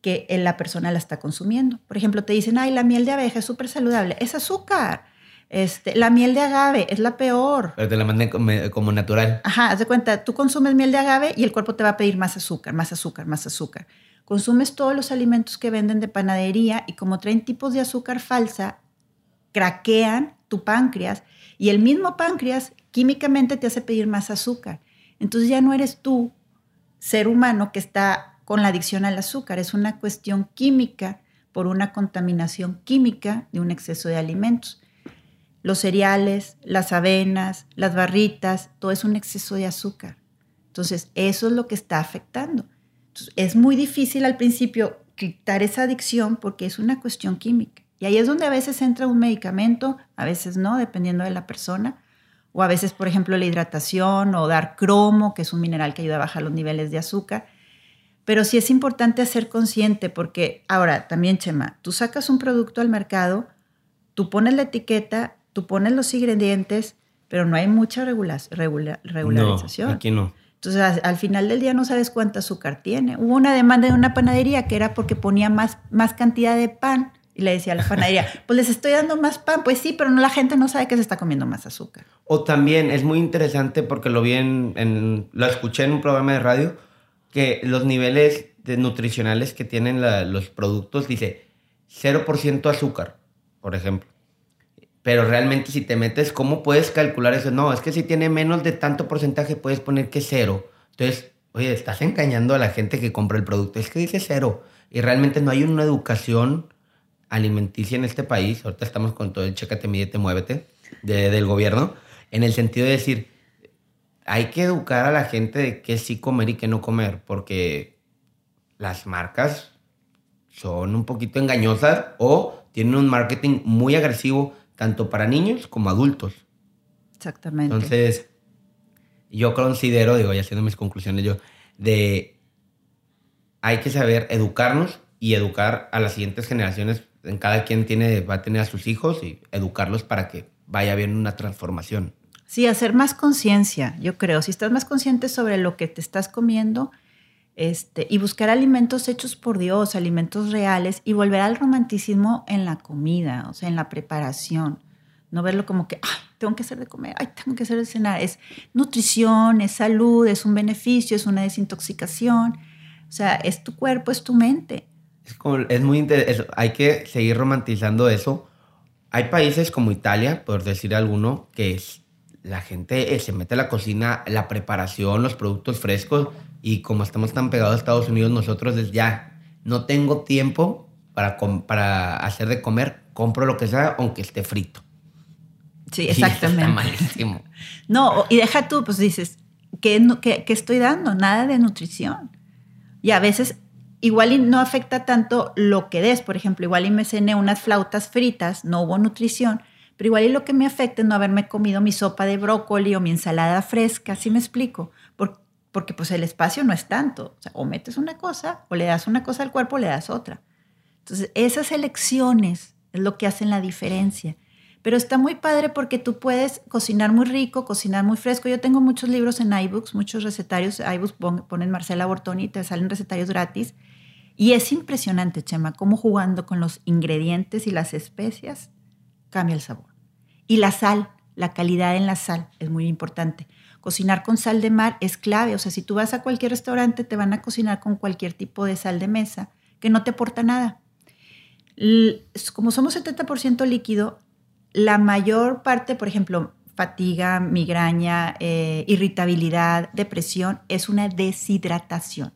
que la persona la está consumiendo. Por ejemplo, te dicen, ay, la miel de abeja es súper saludable. Es azúcar. Este, la miel de agave es la peor.
Pero te la mandan como, natural.
Ajá, haz de cuenta, tú consumes miel de agave y el cuerpo te va a pedir más azúcar, más azúcar, más azúcar. Consumes todos los alimentos que venden de panadería y como traen tipos de azúcar falsa, craquean tu páncreas y el mismo páncreas químicamente te hace pedir más azúcar. Entonces ya no eres tú, ser humano, que está con la adicción al azúcar. Es una cuestión química por una contaminación química de un exceso de alimentos. Los cereales, las avenas, las barritas, todo es un exceso de azúcar. Entonces, eso es lo que está afectando. es muy difícil al principio quitar esa adicción porque es una cuestión química. Y ahí es donde a veces entra un medicamento, a veces no, dependiendo de la persona, o a veces, por ejemplo, la hidratación o dar cromo, que es un mineral que ayuda a bajar los niveles de azúcar. Pero sí es importante ser consciente porque ahora también, Chema, tú sacas un producto al mercado, tú pones la etiqueta, tú pones los ingredientes, pero no hay mucha regularización.
No, aquí no.
Entonces, al final del día no sabes cuánta azúcar tiene. Hubo una demanda de una panadería que era porque ponía más, más cantidad de pan Y le decía a la panadería, pues les estoy dando más pan. Pues sí, pero no, la gente no sabe que se está comiendo más azúcar.
O también es muy interesante porque lo vi en, lo escuché en un programa de radio, que los niveles de nutricionales que tienen los productos dice 0% azúcar, por ejemplo. Pero realmente si te metes, ¿cómo puedes calcular eso? No, es que si tiene menos de tanto porcentaje puedes poner que cero. Entonces, oye, estás engañando a la gente que compra el producto. Es que dice cero. Y realmente no hay una educación alimenticia en este país, ahorita estamos con todo el chécate, mídete, muévete del gobierno, en el sentido de decir, hay que educar a la gente de qué sí comer y qué no comer, porque las marcas son un poquito engañosas o tienen un marketing muy agresivo tanto para niños como adultos.
Exactamente.
Entonces, yo considero, digo, ya haciendo mis conclusiones yo, de hay que saber educarnos y educar a las siguientes generaciones en cada quien tiene, va a tener a sus hijos y educarlos para que vaya bien una transformación.
Sí, hacer más conciencia, yo creo. Si estás más consciente sobre lo que te estás comiendo este, y buscar alimentos hechos por Dios, alimentos reales y volver al romanticismo en la comida, o sea, en la preparación. No verlo como que, ay, tengo que hacer de comer, ay, tengo que hacer de cenar. Es nutrición, es salud, es un beneficio, es una desintoxicación. O sea, es tu cuerpo, es tu mente.
Es, muy interesante. Hay que seguir romantizando eso. Hay países como Italia, por decir alguno, que es, la gente eh, se mete a la cocina, la preparación, los productos frescos. Y como estamos tan pegados a Estados Unidos, nosotros es ya no tengo tiempo para, para hacer de comer, compro lo que sea, aunque esté frito.
Sí, exactamente.
está malísimo.
No, y deja tú, pues dices, ¿qué, qué, qué estoy dando? Nada de nutrición. Y a veces igual y no afecta tanto lo que des. Por ejemplo, igual y me cené unas flautas fritas, no hubo nutrición, pero igual y lo que me afecta es no haberme comido mi sopa de brócoli o mi ensalada fresca, ¿sí me explico? porque pues el espacio no es tanto. O, o metes una cosa, o le das una cosa al cuerpo, o le das otra. Entonces, esas elecciones es lo que hacen la diferencia. Pero está muy padre porque tú puedes cocinar muy rico, cocinar muy fresco. Yo tengo muchos libros en iBooks, muchos recetarios. iBooks ponen Marcela Bortoni te salen recetarios gratis. Y es impresionante, Chema, cómo jugando con los ingredientes y las especias cambia el sabor. Y la sal, la calidad en la sal es muy importante. Cocinar con sal de mar es clave. O sea, si tú vas a cualquier restaurante, te van a cocinar con cualquier tipo de sal de mesa que no te aporta nada. Como somos 70% líquido, la mayor parte, por ejemplo, fatiga, migraña, eh, irritabilidad, depresión, es una deshidratación.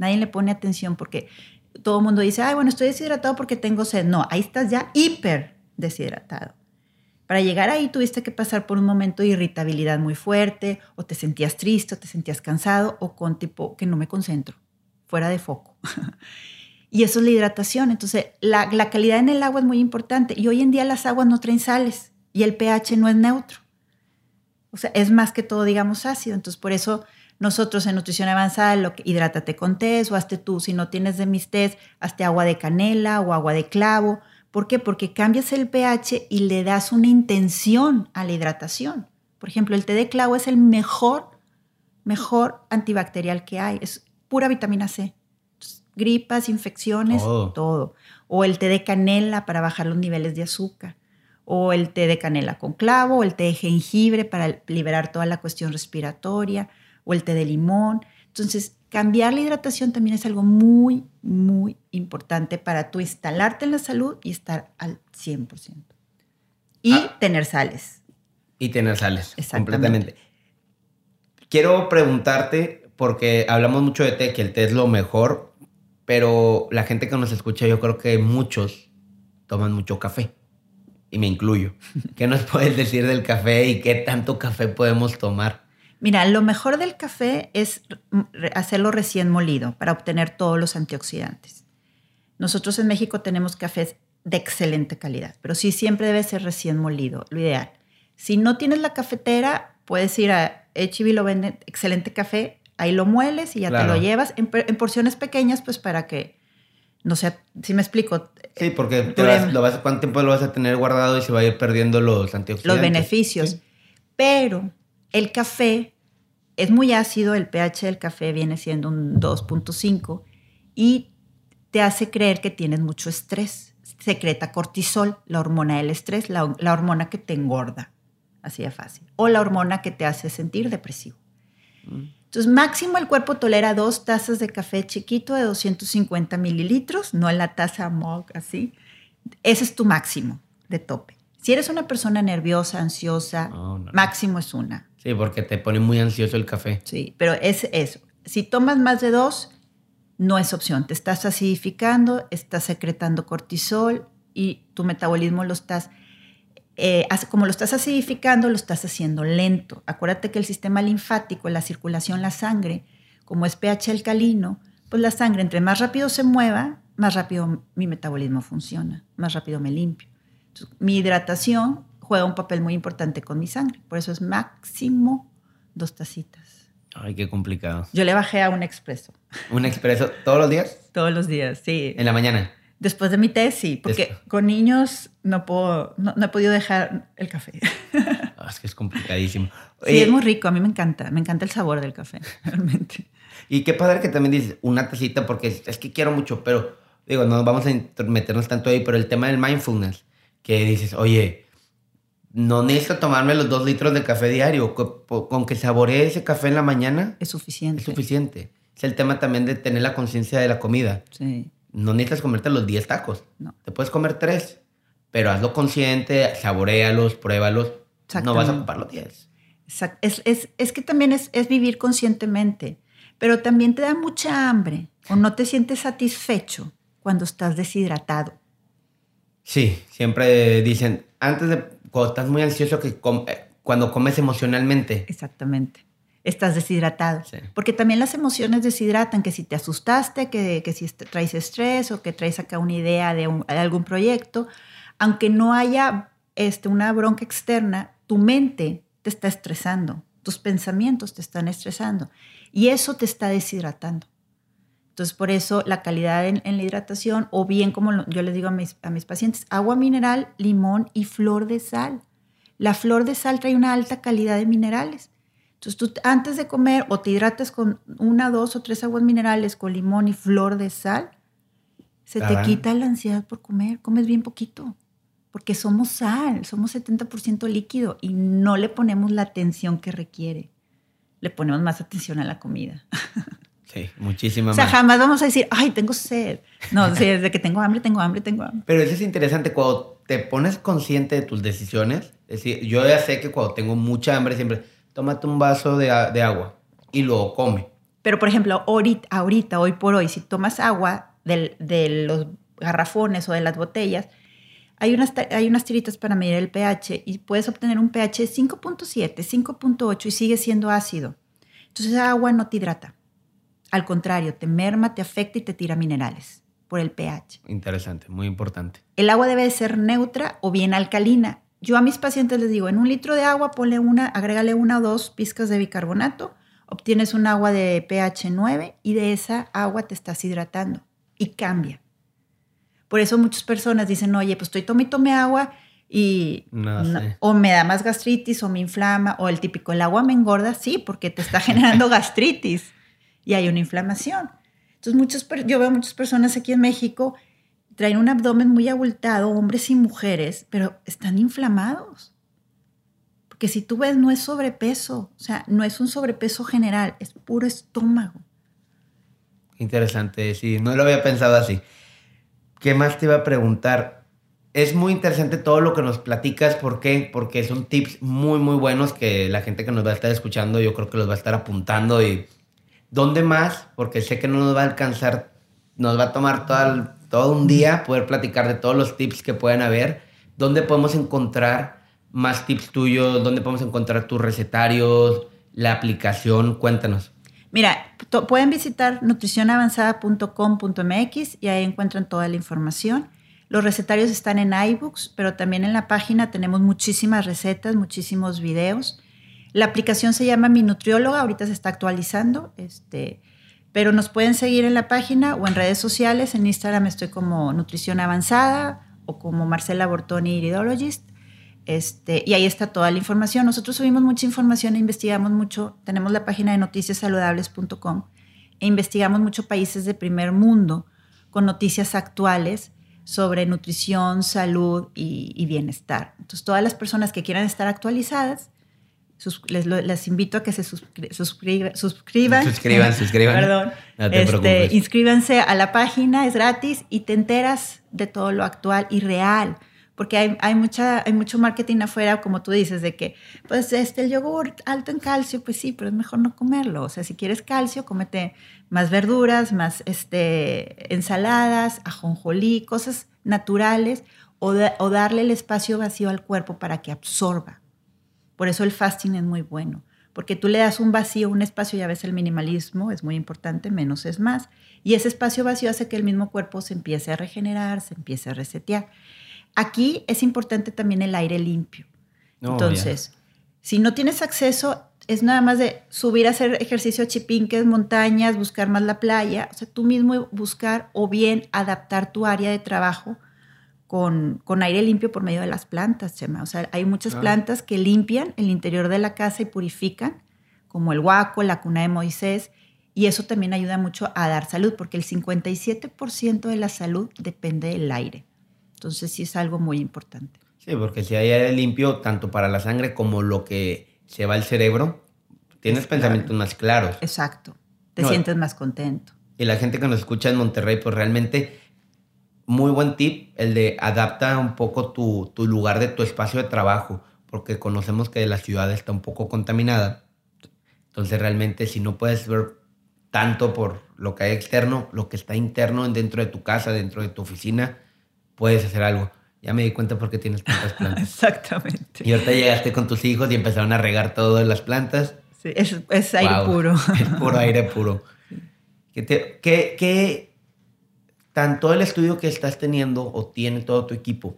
Nadie le pone atención porque todo el mundo dice, ay, bueno, estoy deshidratado porque tengo sed. No, ahí estás ya hiper deshidratado. Para llegar ahí tuviste que pasar por un momento de irritabilidad muy fuerte, o te sentías triste, o te sentías cansado, o con tipo que no me concentro, fuera de foco. y eso es la hidratación. Entonces, la, la calidad en el agua es muy importante. Y hoy en día las aguas no traen sales y el pH no es neutro. O sea, es más que todo, digamos, ácido. Entonces, por eso nosotros en nutrición avanzada, lo que, hidrátate con té o hazte tú, si no tienes de mis tés, hazte agua de canela o agua de clavo. ¿Por qué? Porque cambias el pH y le das una intención a la hidratación. Por ejemplo, el té de clavo es el mejor, mejor antibacterial que hay. Es pura vitamina C. gripas, infecciones, todo. O el té de canela para bajar los niveles de azúcar. O el té de canela con clavo, o el té de jengibre para liberar toda la cuestión respiratoria o el té de limón. Entonces, cambiar la hidratación también es algo muy, muy importante para tú instalarte en la salud y estar al 100%. Y ah. tener sales.
Y tener sales, completamente. Quiero preguntarte, porque hablamos mucho de té, que el té es lo mejor, pero la gente que nos escucha, yo creo que muchos toman mucho café. Y me incluyo. ¿Qué nos puedes decir del café y qué tanto café podemos tomar?
Mira, lo mejor del café es hacerlo recién molido para obtener todos los antioxidantes. Nosotros en México tenemos cafés de excelente calidad, pero sí siempre debe ser recién molido, lo ideal. Si no tienes la cafetera, puedes ir a HB, lo vende excelente café, ahí lo mueles y ya te lo llevas en, porciones pequeñas, pues para que, no sé, si me explico.
Sí, porque lo vas, ¿cuánto tiempo lo vas a tener guardado y se va a ir perdiendo los antioxidantes?
Los beneficios. Pero el café es muy ácido, el pH del café viene siendo un 2.5 y te hace creer que tienes mucho estrés. secreta cortisol, la hormona del estrés, la, la hormona que te engorda, así de fácil, o la hormona que te hace sentir depresivo. Entonces, máximo el cuerpo tolera dos tazas de café chiquito de 250 mililitros, no en la taza mug así. Ese es tu máximo de tope. Si eres una persona nerviosa, ansiosa,
no.
máximo es una.
Sí, porque te pone muy ansioso el café.
Sí, pero es eso. Si tomas más de dos, no es opción. Te estás acidificando, estás secretando cortisol y tu metabolismo lo estás, eh, como lo estás acidificando, lo estás haciendo lento. Acuérdate que el sistema linfático, la circulación, la sangre, como es pH alcalino, pues la sangre entre más rápido se mueva, más rápido mi metabolismo funciona, más rápido me limpio. Entonces, mi hidratación juega un papel muy importante con mi sangre. Por eso es máximo dos tacitas.
Ay, qué complicado.
Yo le bajé a un expreso
¿Un expreso todos los días?
todos los días, sí.
En la mañana.
Después de mi sí, porque
Después.
con niños no, puedo, no, no he podido dejar el café.
Ah, es que es complicadísimo.
Sí,
Oye,
es muy rico, a mí me encanta, me encanta el sabor del café, realmente.
Y qué padre que también dices una tacita, porque es, es que quiero mucho, pero digo, no vamos a meternos tanto ahí, pero el tema del mindfulness, que dices, oye, no necesito tomarme los dos litros de café diario, con que saboree ese café en la mañana
Es suficiente.
es suficiente. Es el tema también de tener la conciencia de la comida.
Sí,
No necesitas comerte los 10 tacos,
no.
te puedes comer 3, pero hazlo consciente, saborealos, pruébalos. No vas a ocupar los 10.
Exact- Es, es, es que también es, es vivir conscientemente, pero también te da mucha hambre o no te sientes satisfecho cuando estás deshidratado.
Sí, siempre dicen, antes de, cuando estás muy ansioso, que com- eh, cuando comes emocionalmente.
Exactamente. Estás deshidratado.
Sí.
Porque también las emociones deshidratan, que si te asustaste, que, que si traes estrés o que traes acá una idea de, un- de algún proyecto, aunque no haya este, una bronca externa, tu mente te está estresando, tus pensamientos te están estresando y eso te está deshidratando. Entonces, por eso la calidad en, en la hidratación, o bien como yo les digo a mis, a mis pacientes, agua mineral, limón y flor de sal. La flor de sal trae una alta calidad de minerales. Entonces, tú antes de comer o te hidratas con una, dos o tres aguas minerales con limón y flor de sal, se te quita la ansiedad por comer, comes bien poquito, porque somos sal, somos 70% líquido y no le ponemos la atención que requiere. Le ponemos más atención a la comida.
Sí, muchísima
O sea,
más.
jamás vamos a decir, ay, tengo sed. No, sí, desde que tengo hambre, tengo hambre, tengo hambre.
Pero eso es interesante, cuando te pones consciente de tus decisiones, es decir, yo ya sé que cuando tengo mucha hambre siempre, tómate un vaso de, de agua y luego come.
Pero, por ejemplo, ahorita, ahorita, hoy por hoy, si tomas agua del- de los garrafones o de las botellas, hay unas, hay unas tiritas para medir el pH y puedes obtener un pH 5.7, 5.8 y sigue siendo ácido. Entonces, esa agua no te hidrata. Al contrario, te merma, te afecta y te tira minerales por el pH.
Interesante, muy importante.
El agua debe de ser neutra o bien alcalina. Yo a mis pacientes les digo, en un litro de agua ponle una, agrégale una o dos pizcas de bicarbonato, obtienes un agua de pH 9 y de esa agua te estás hidratando y cambia. Por eso muchas personas dicen, oye, pues estoy tome y tome agua y
No
no- o me da más gastritis o me inflama o el típico, el agua me engorda, sí, porque te está generando gastritis y hay una inflamación. Entonces, muchos, yo veo muchas personas aquí en México traen un abdomen muy abultado, hombres y mujeres, pero están inflamados. Porque si tú ves, no es sobrepeso, o sea, no es un sobrepeso general, es puro estómago.
Interesante, sí, no lo había pensado así. ¿Qué más te iba a preguntar? Es muy interesante todo lo que nos platicas, ¿por qué? Porque son tips muy, muy buenos que la gente que nos va a estar escuchando yo creo que los va a estar apuntando y ¿dónde más? Porque sé que no nos va a alcanzar, nos va a tomar todo, todo un día poder platicar de todos los tips que pueden haber. ¿Dónde podemos encontrar más tips tuyos? ¿Dónde podemos encontrar tus recetarios? La aplicación, cuéntanos.
Mira, pueden visitar nutricionavanzada.com.mx y ahí encuentran toda la información. Los recetarios están en iBooks, pero también en la página tenemos muchísimas recetas, muchísimos videos. La aplicación se llama Mi Nutrióloga, ahorita se está actualizando, este, pero nos pueden seguir en la página o en redes sociales. En Instagram estoy como Nutrición Avanzada o como Marcela Bortoni Iridologist. Este, y ahí está toda la información. Nosotros subimos mucha información e investigamos mucho. Tenemos la página de noticiassaludables.com e investigamos mucho países de primer mundo con noticias actuales sobre nutrición, salud y, bienestar. Entonces, todas las personas que quieran estar actualizadas, les, invito a que se suscriban.
Suscriban, suscriban.
Perdón. este, inscríbanse a la página, es gratis y te enteras de todo lo actual y real porque hay, hay, mucha, hay mucho marketing afuera, como tú dices, de que, pues, este, el yogur alto en calcio, pues sí, pero es mejor no comerlo. O sea, si quieres calcio, cómete más verduras, más este, ensaladas, ajonjolí, cosas naturales, o, o darle el espacio vacío al cuerpo para que absorba. Por eso el fasting es muy bueno, porque tú le das un vacío, un espacio, ya ves el minimalismo, es muy importante, menos es más. Y ese espacio vacío hace que el mismo cuerpo se empiece a regenerar, se empiece a resetear. Aquí es importante también el aire limpio. Entonces, si no tienes acceso, es nada más de subir a hacer ejercicio a chipinques, montañas, buscar más la playa, o sea, tú mismo buscar o bien adaptar tu área de trabajo con, con aire limpio por medio de las plantas, Chema. O sea, hay muchas ah. plantas que limpian el interior de la casa y purifican, como el guaco, la cuna de Moisés, y eso también ayuda mucho a dar salud, porque el 57% de la salud depende del aire. Entonces sí es algo muy importante.
Sí, porque si hay aire limpio, tanto para la sangre como lo que se va al cerebro, tienes pensamientos más claros.
Exacto, te sientes más contento.
Y la gente que nos escucha en Monterrey, pues realmente muy buen tip el de adapta un poco tu, tu lugar de tu espacio de trabajo, porque conocemos que la ciudad está un poco contaminada. Entonces realmente si no puedes ver tanto por lo que hay externo, lo que está interno dentro de tu casa, dentro de tu oficina, puedes hacer algo. Ya me di cuenta por qué tienes tantas plantas.
Exactamente.
Y ahorita llegaste con tus hijos y empezaron a regar todas las plantas.
Sí, es, aire puro.
Es puro aire puro. ¿Qué, qué, tanto el estudio que estás teniendo o tiene todo tu equipo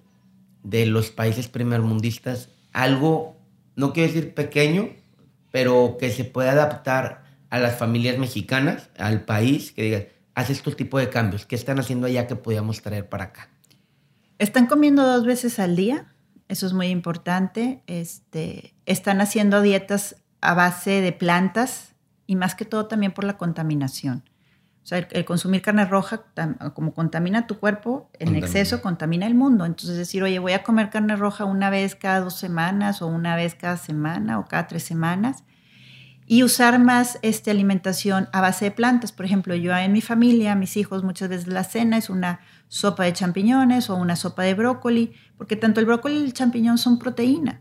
de los países primermundistas, algo, no quiero decir pequeño, pero que se pueda adaptar a las familias mexicanas, al país, que digas, haz estos tipos de cambios, ¿qué están haciendo allá que podíamos traer para acá?
Están comiendo dos veces al día, eso es muy importante. Este, están haciendo dietas a base de plantas y más que todo también por la contaminación. O sea, el, consumir carne roja, como contamina tu cuerpo, en exceso contamina el mundo. Entonces decir, oye, voy a comer carne roja una vez cada dos semanas o una vez cada semana o cada tres semanas y usar más este, alimentación a base de plantas. Por ejemplo, yo en mi familia, mis hijos, muchas veces la cena es una sopa de champiñones o una sopa de brócoli, porque tanto el brócoli y el champiñón son proteína.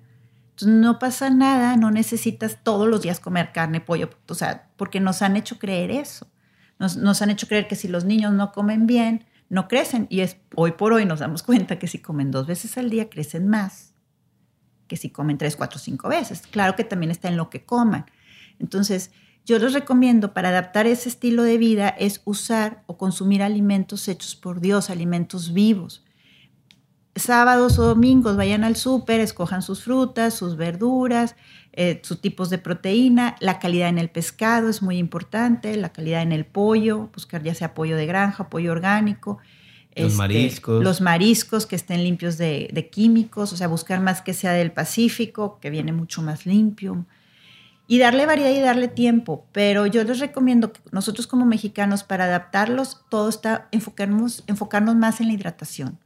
Entonces no pasa nada, no necesitas todos los días comer carne, pollo, o sea, porque nos han hecho creer eso. Nos, han hecho creer que si los niños no comen bien, no crecen. Y es hoy por hoy nos damos cuenta que si comen dos veces al día, crecen más que si comen tres, cuatro, cinco veces. Claro que también está en lo que coman. Entonces, yo les recomiendo para adaptar ese estilo de vida es usar o consumir alimentos hechos por Dios, alimentos vivos. Sábados o domingos vayan al súper, escojan sus frutas, sus verduras, eh, sus tipos de proteína, la calidad en el pescado es muy importante, la calidad en el pollo, buscar ya sea pollo de granja, pollo orgánico.
Los este, mariscos.
Los mariscos que estén limpios de, de químicos, o sea, buscar más que sea del Pacífico, que viene mucho más limpio y darle variedad y darle tiempo. Pero yo les recomiendo que nosotros como mexicanos, para adaptarlos, todo está enfocarnos, enfocarnos más en la hidratación.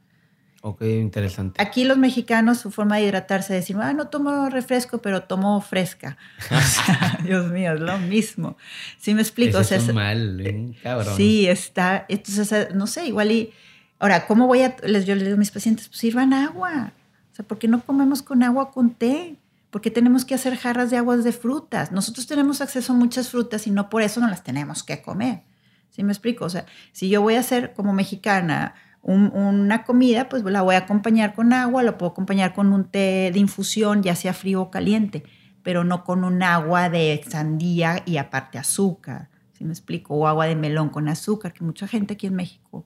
Ok, interesante.
Aquí los mexicanos, su forma de hidratarse es decir, ah, no tomo refresco, pero tomo fresca. Dios mío, es lo mismo. ¿Sí me explico?
Eso es mal, ¿eh? cabrón.
Sí, está. Entonces, no sé, igual y... Ahora, ¿cómo voy a...? Les, yo les digo a mis pacientes, pues sirvan agua. O sea, ¿por qué no comemos con agua con té? porque tenemos que hacer jarras de aguas de frutas. Nosotros tenemos acceso a muchas frutas y no por eso no las tenemos que comer. ¿Sí me explico? O sea, si yo voy a hacer como mexicana una comida, pues la voy a acompañar con agua, la puedo acompañar con un té de infusión, ya sea frío o caliente, pero no con un agua de sandía y aparte azúcar. ¿Sí me explico? O agua de melón con azúcar, que mucha gente aquí en México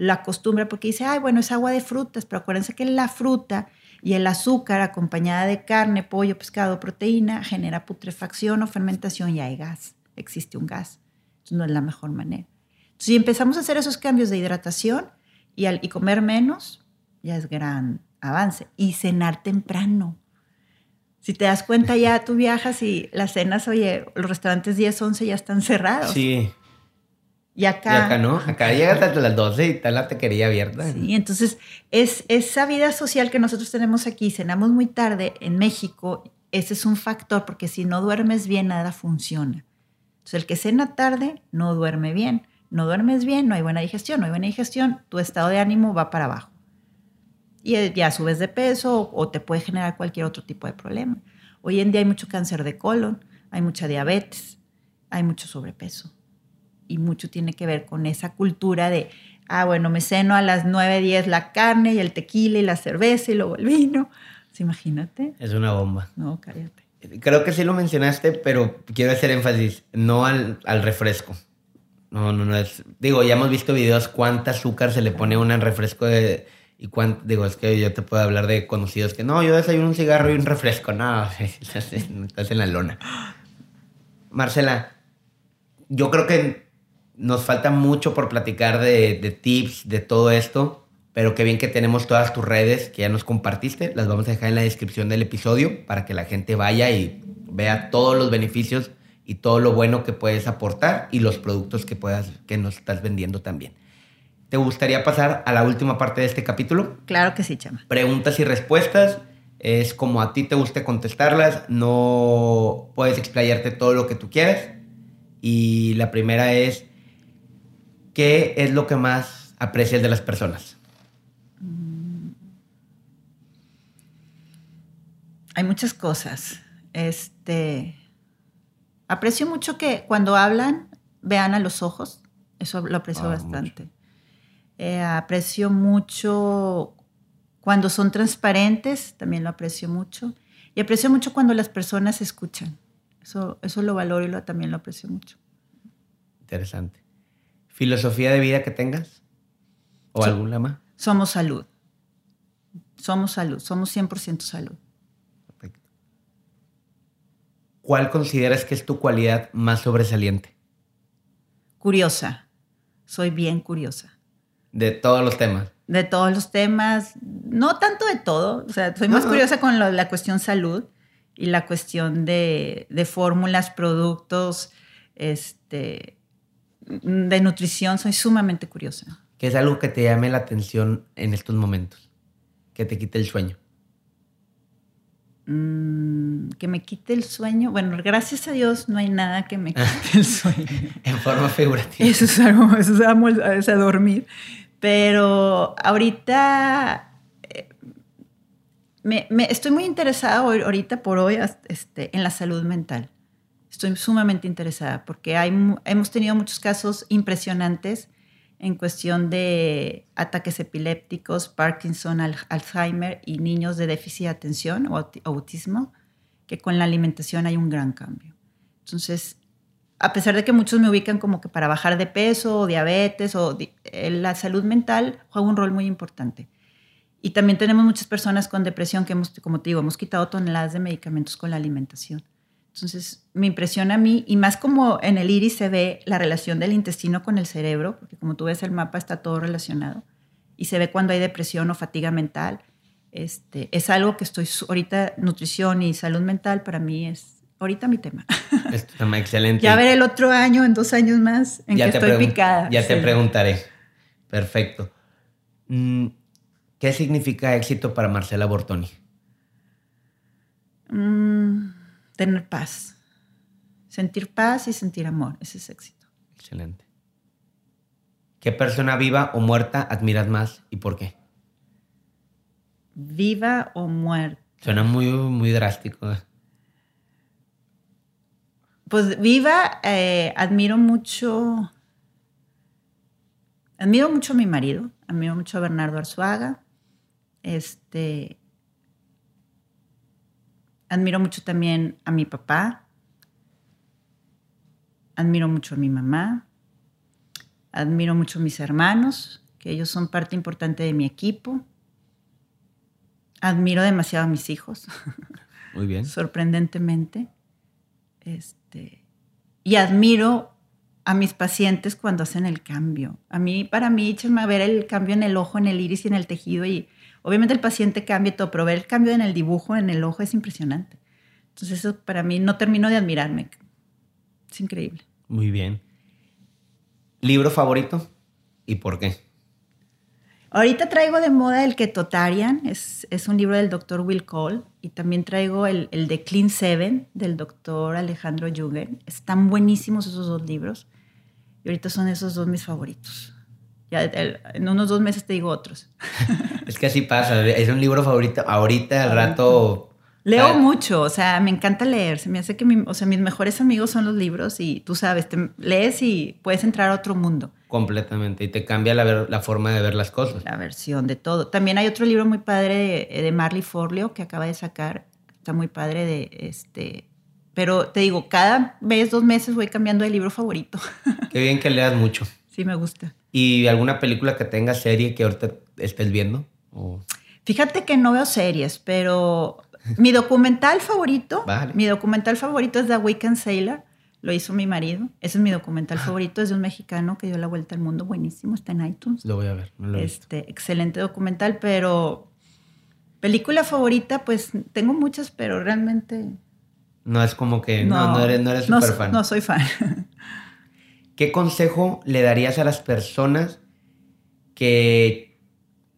la acostumbra porque dice, ay, bueno, es agua de frutas, pero acuérdense que la fruta y el azúcar acompañada de carne, pollo, pescado, proteína genera putrefacción o fermentación y hay gas, existe un gas. Entonces no es la mejor manera. Entonces, si empezamos a hacer esos cambios de hidratación y, al, y comer menos, ya es gran avance. Y cenar temprano. Si te das cuenta ya tú viajas y las cenas, oye, los restaurantes 10, 11 ya están cerrados.
Sí.
Y acá...
acá no, acá llegas hasta las 12 y está la taquería abierta.
Sí, entonces es esa vida social que nosotros tenemos aquí, cenamos muy tarde en México, ese es un factor, porque si no duermes bien, nada funciona. Entonces el que cena tarde no duerme bien, no duermes bien, no hay buena digestión, no hay buena digestión, tu estado de ánimo va para abajo. Y ya subes de peso o te puede generar cualquier otro tipo de problema. Hoy en día hay mucho cáncer de colon, hay mucha diabetes, hay mucho sobrepeso y mucho tiene que ver con esa cultura de, ah, bueno, me ceno a las 9, 10 la carne y el tequila y la cerveza y luego el vino. imagínate.
Es una bomba.
No, cállate.
Creo que sí lo mencionaste, pero quiero hacer énfasis, no al, al refresco. No, no, no es. Digo, ya hemos visto videos cuánta azúcar se le pone a un refresco de. Y cuánto, digo, es que yo te puedo hablar de conocidos que no, yo desayuno un cigarro y un refresco. No, estás en la lona. Marcela, yo creo que nos falta mucho por platicar de, tips, de todo esto, pero qué bien que tenemos todas tus redes que ya nos compartiste. Las vamos a dejar en la descripción del episodio para que la gente vaya y vea todos los beneficios y todo lo bueno que puedes aportar y los productos que puedas que nos estás vendiendo también. ¿Te gustaría pasar a la última parte de este capítulo?
Claro que sí, Chama.
Preguntas y respuestas. Es como a ti te guste contestarlas. No puedes explayarte todo lo que tú quieras. Y la primera es, ¿qué es lo que más aprecias de las personas? Mm.
Hay muchas cosas. Este, aprecio mucho que cuando hablan vean a los ojos. Eso lo aprecio ah, bastante. Eh, aprecio mucho cuando son transparentes, también lo aprecio mucho. Y aprecio mucho cuando las personas escuchan. Eso, eso lo valoro y lo, también lo aprecio mucho.
Interesante. ¿Filosofía de vida que tengas? ¿O algún lema?
Somos salud. Somos salud. Somos 100% salud.
¿Cuál consideras que es tu cualidad más sobresaliente?
Curiosa. Soy bien curiosa.
De todos los temas.
De todos los temas. No tanto de todo. O sea, soy más curiosa con la cuestión salud y la cuestión de, de fórmulas, productos, este, de nutrición, soy sumamente curiosa.
¿Qué es algo que te llame la atención en estos momentos? Que te quite el sueño.
Mm, que me quite el sueño. Bueno, gracias a Dios no hay nada que me quite el sueño.
en forma figurativa.
Eso es algo, eso es, amo, es a dormir. Pero ahorita eh, me, estoy muy interesada ahorita por hoy este, en la salud mental. Estoy sumamente interesada porque hay, hemos tenido muchos casos impresionantes en cuestión de ataques epilépticos, Parkinson, Alzheimer y niños de déficit de atención o autismo, que con la alimentación hay un gran cambio. Entonces, a pesar de que muchos me ubican como que para bajar de peso o diabetes o eh, la salud mental juega un rol muy importante. Y también tenemos muchas personas con depresión que hemos, como te digo, hemos quitado toneladas de medicamentos con la alimentación. Entonces, me impresiona a mí, y más como en el iris se ve la relación del intestino con el cerebro, porque como tú ves el mapa está todo relacionado, y se ve cuando hay depresión o fatiga mental. Este, es algo que estoy, ahorita nutrición y salud mental para mí es ahorita mi tema.
Es tu tema excelente.
ya veré el otro año, en dos años más, en que estoy picada.
Ya te preguntaré. Perfecto. Mm, ¿Qué significa éxito para Marcela Bortoni?
Mm, tener paz. Sentir paz y sentir amor. Ese es éxito.
Excelente. ¿Qué persona viva o muerta admiras más y por qué?
Viva o muerta.
Suena muy, muy drástico.
Pues viva, eh, admiro mucho. Admiro mucho a mi marido, admiro mucho a Bernardo Arzuaga. Este, Admiro mucho también a mi papá. Admiro mucho a mi mamá. Admiro mucho a mis hermanos, que ellos son parte importante de mi equipo. Admiro demasiado a mis hijos.
Muy bien.
Sorprendentemente. Este, y admiro a mis pacientes cuando hacen el cambio. A mí, para mí, échenme a ver el cambio en el ojo, en el iris y en el tejido y Obviamente el paciente cambia todo, pero ver el cambio en el dibujo, en el ojo, es impresionante. Entonces eso para mí no termino de admirarme. Es increíble.
Muy bien. ¿Libro favorito y por qué?
Ahorita traigo de moda el Ketotarian, es, es un libro del doctor Will Cole, y también traigo el, el de Clean Seven del doctor Alejandro Jungen. Están buenísimos esos dos libros, y ahorita son esos dos mis favoritos. Ya en unos dos meses te digo otros.
es que así pasa, es un libro favorito. Ahorita al rato
Leo mucho, o sea, me encanta leer. Se me hace que o sea, mis mejores amigos son los libros y tú sabes, te lees y puedes entrar a otro mundo.
Completamente, y te cambia la, la forma de ver las cosas.
La versión de todo. También hay otro libro muy padre de, de Marley Forleo que acaba de sacar, está muy padre de este... Pero te digo, cada mes, dos meses voy cambiando de libro favorito.
Qué bien que leas mucho.
Sí, me gusta.
¿Y alguna película que tenga serie que ahorita estés viendo?
Fíjate que no veo series, pero mi documental favorito, mi documental favorito es The Weekend Sailor. Lo hizo mi marido. Ese es mi documental ah. favorito. Es de un mexicano que dio la vuelta al mundo. Buenísimo. Está en iTunes.
Lo voy a ver.
este, excelente documental, pero película favorita, pues tengo muchas, pero realmente...
No es como que no, no, eres, no eres super fan.
No soy fan.
¿Qué consejo le darías a las personas que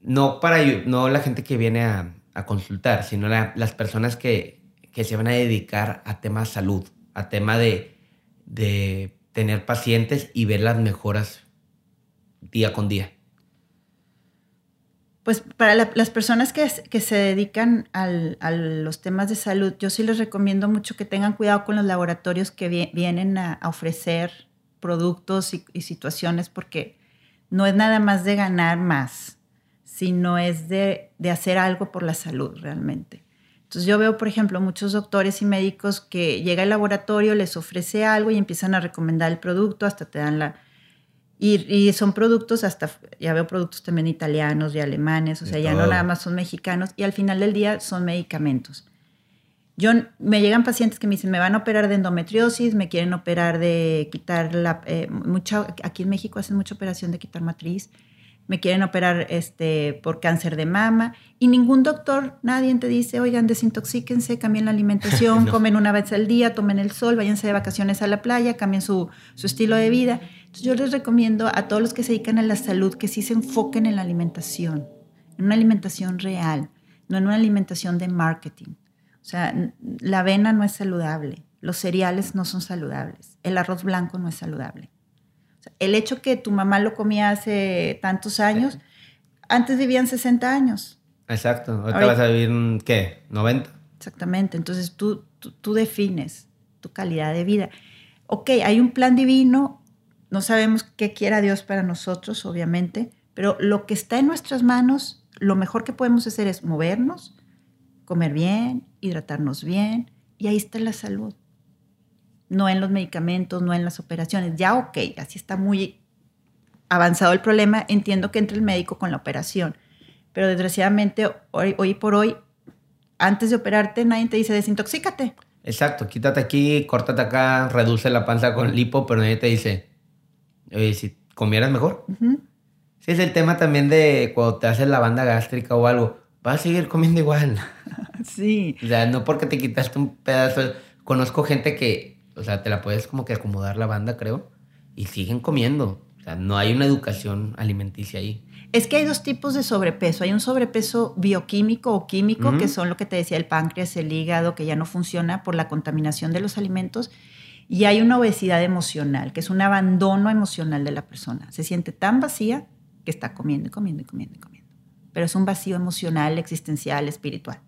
no para no la gente que viene a, consultar, sino las personas que, se van a dedicar a temas salud, a tema de, de tener pacientes y ver las mejoras día con día.
Pues para las personas que, se dedican a los temas de salud, yo sí les recomiendo mucho que tengan cuidado con los laboratorios que vienen a, ofrecer productos y, situaciones porque no es nada más de ganar más, sino es de, hacer algo por la salud realmente. Entonces yo veo, por ejemplo, muchos doctores y médicos que llega al laboratorio, les ofrece algo y empiezan a recomendar el producto, hasta te dan la... Y, son productos hasta, ya veo productos también italianos y alemanes, o sea, ya no nada más son mexicanos, y al final del día son medicamentos. Yo, me llegan pacientes que me dicen, me van a operar de endometriosis, me quieren operar de quitar la... Eh, aquí en México hacen mucha operación de quitar matriz, me quieren operar este, por cáncer de mama y ningún doctor, nadie te dice, oigan, desintoxíquense, cambien la alimentación, comen una vez al día, tomen el sol, váyanse de vacaciones a la playa, cambien su, su estilo de vida. Entonces yo les recomiendo a todos los que se dedican a la salud que sí se enfoquen en la alimentación, en una alimentación real, no en una alimentación de marketing. O sea, la avena no es saludable, los cereales no son saludables, el arroz blanco no es saludable el hecho que tu mamá lo comía hace tantos años, antes vivían 60 años.
Exacto, ahorita, vas a vivir, ¿qué? ¿90?
Exactamente, entonces tú, tú, defines tu calidad de vida. Ok, hay un plan divino, no sabemos qué quiera Dios para nosotros, obviamente, pero lo que está en nuestras manos, lo mejor que podemos hacer es movernos, comer bien, hidratarnos bien, y ahí está la salud no en los medicamentos, no en las operaciones. Ya ok, así está muy avanzado el problema, entiendo que entre el médico con la operación, pero desgraciadamente hoy, hoy por hoy, antes de operarte, nadie te dice desintoxícate.
Exacto, quítate aquí, córtate acá, reduce la panza con lipo, pero nadie te dice, oye, si comieras mejor. Sí, es el tema también de cuando te haces la banda gástrica o algo, vas a seguir comiendo igual.
sí.
O sea, no porque te quitaste un pedazo. Conozco gente que o sea, te la puedes como que acomodar la banda, creo, y siguen comiendo. O sea, no hay una educación alimenticia ahí.
Es que hay dos tipos de sobrepeso. Hay un sobrepeso bioquímico o químico, que son lo que te decía el páncreas, el hígado, que ya no funciona por la contaminación de los alimentos. Y hay una obesidad emocional, que es un abandono emocional de la persona. Se siente tan vacía que está comiendo y comiendo y comiendo y comiendo. Pero es un vacío emocional, existencial, espiritual.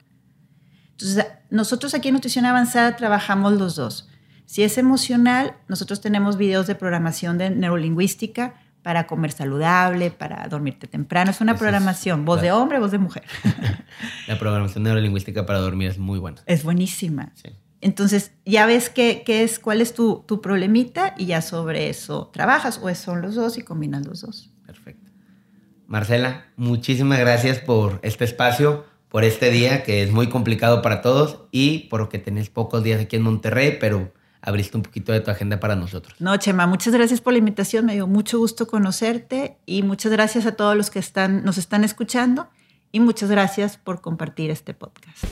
Entonces, nosotros aquí en Nutrición Avanzada trabajamos los dos. Si es emocional, nosotros tenemos videos de programación de neurolingüística para comer saludable, para dormirte temprano. Es una programación, voz de hombre, voz de mujer.
la programación neurolingüística para dormir es muy buena.
Es buenísima. Entonces, ya ves qué, qué, es, cuál es tu, tu, problemita y ya sobre eso trabajas o son los dos y combinas los dos.
Perfecto. Marcela, muchísimas gracias por este espacio, por este día que es muy complicado para todos y porque tenés pocos días aquí en Monterrey, pero abriste un poquito de tu agenda para nosotros.
No, Chema, muchas gracias por la invitación, me dio mucho gusto conocerte y muchas gracias a todos los que están, nos están escuchando y muchas gracias por compartir este podcast.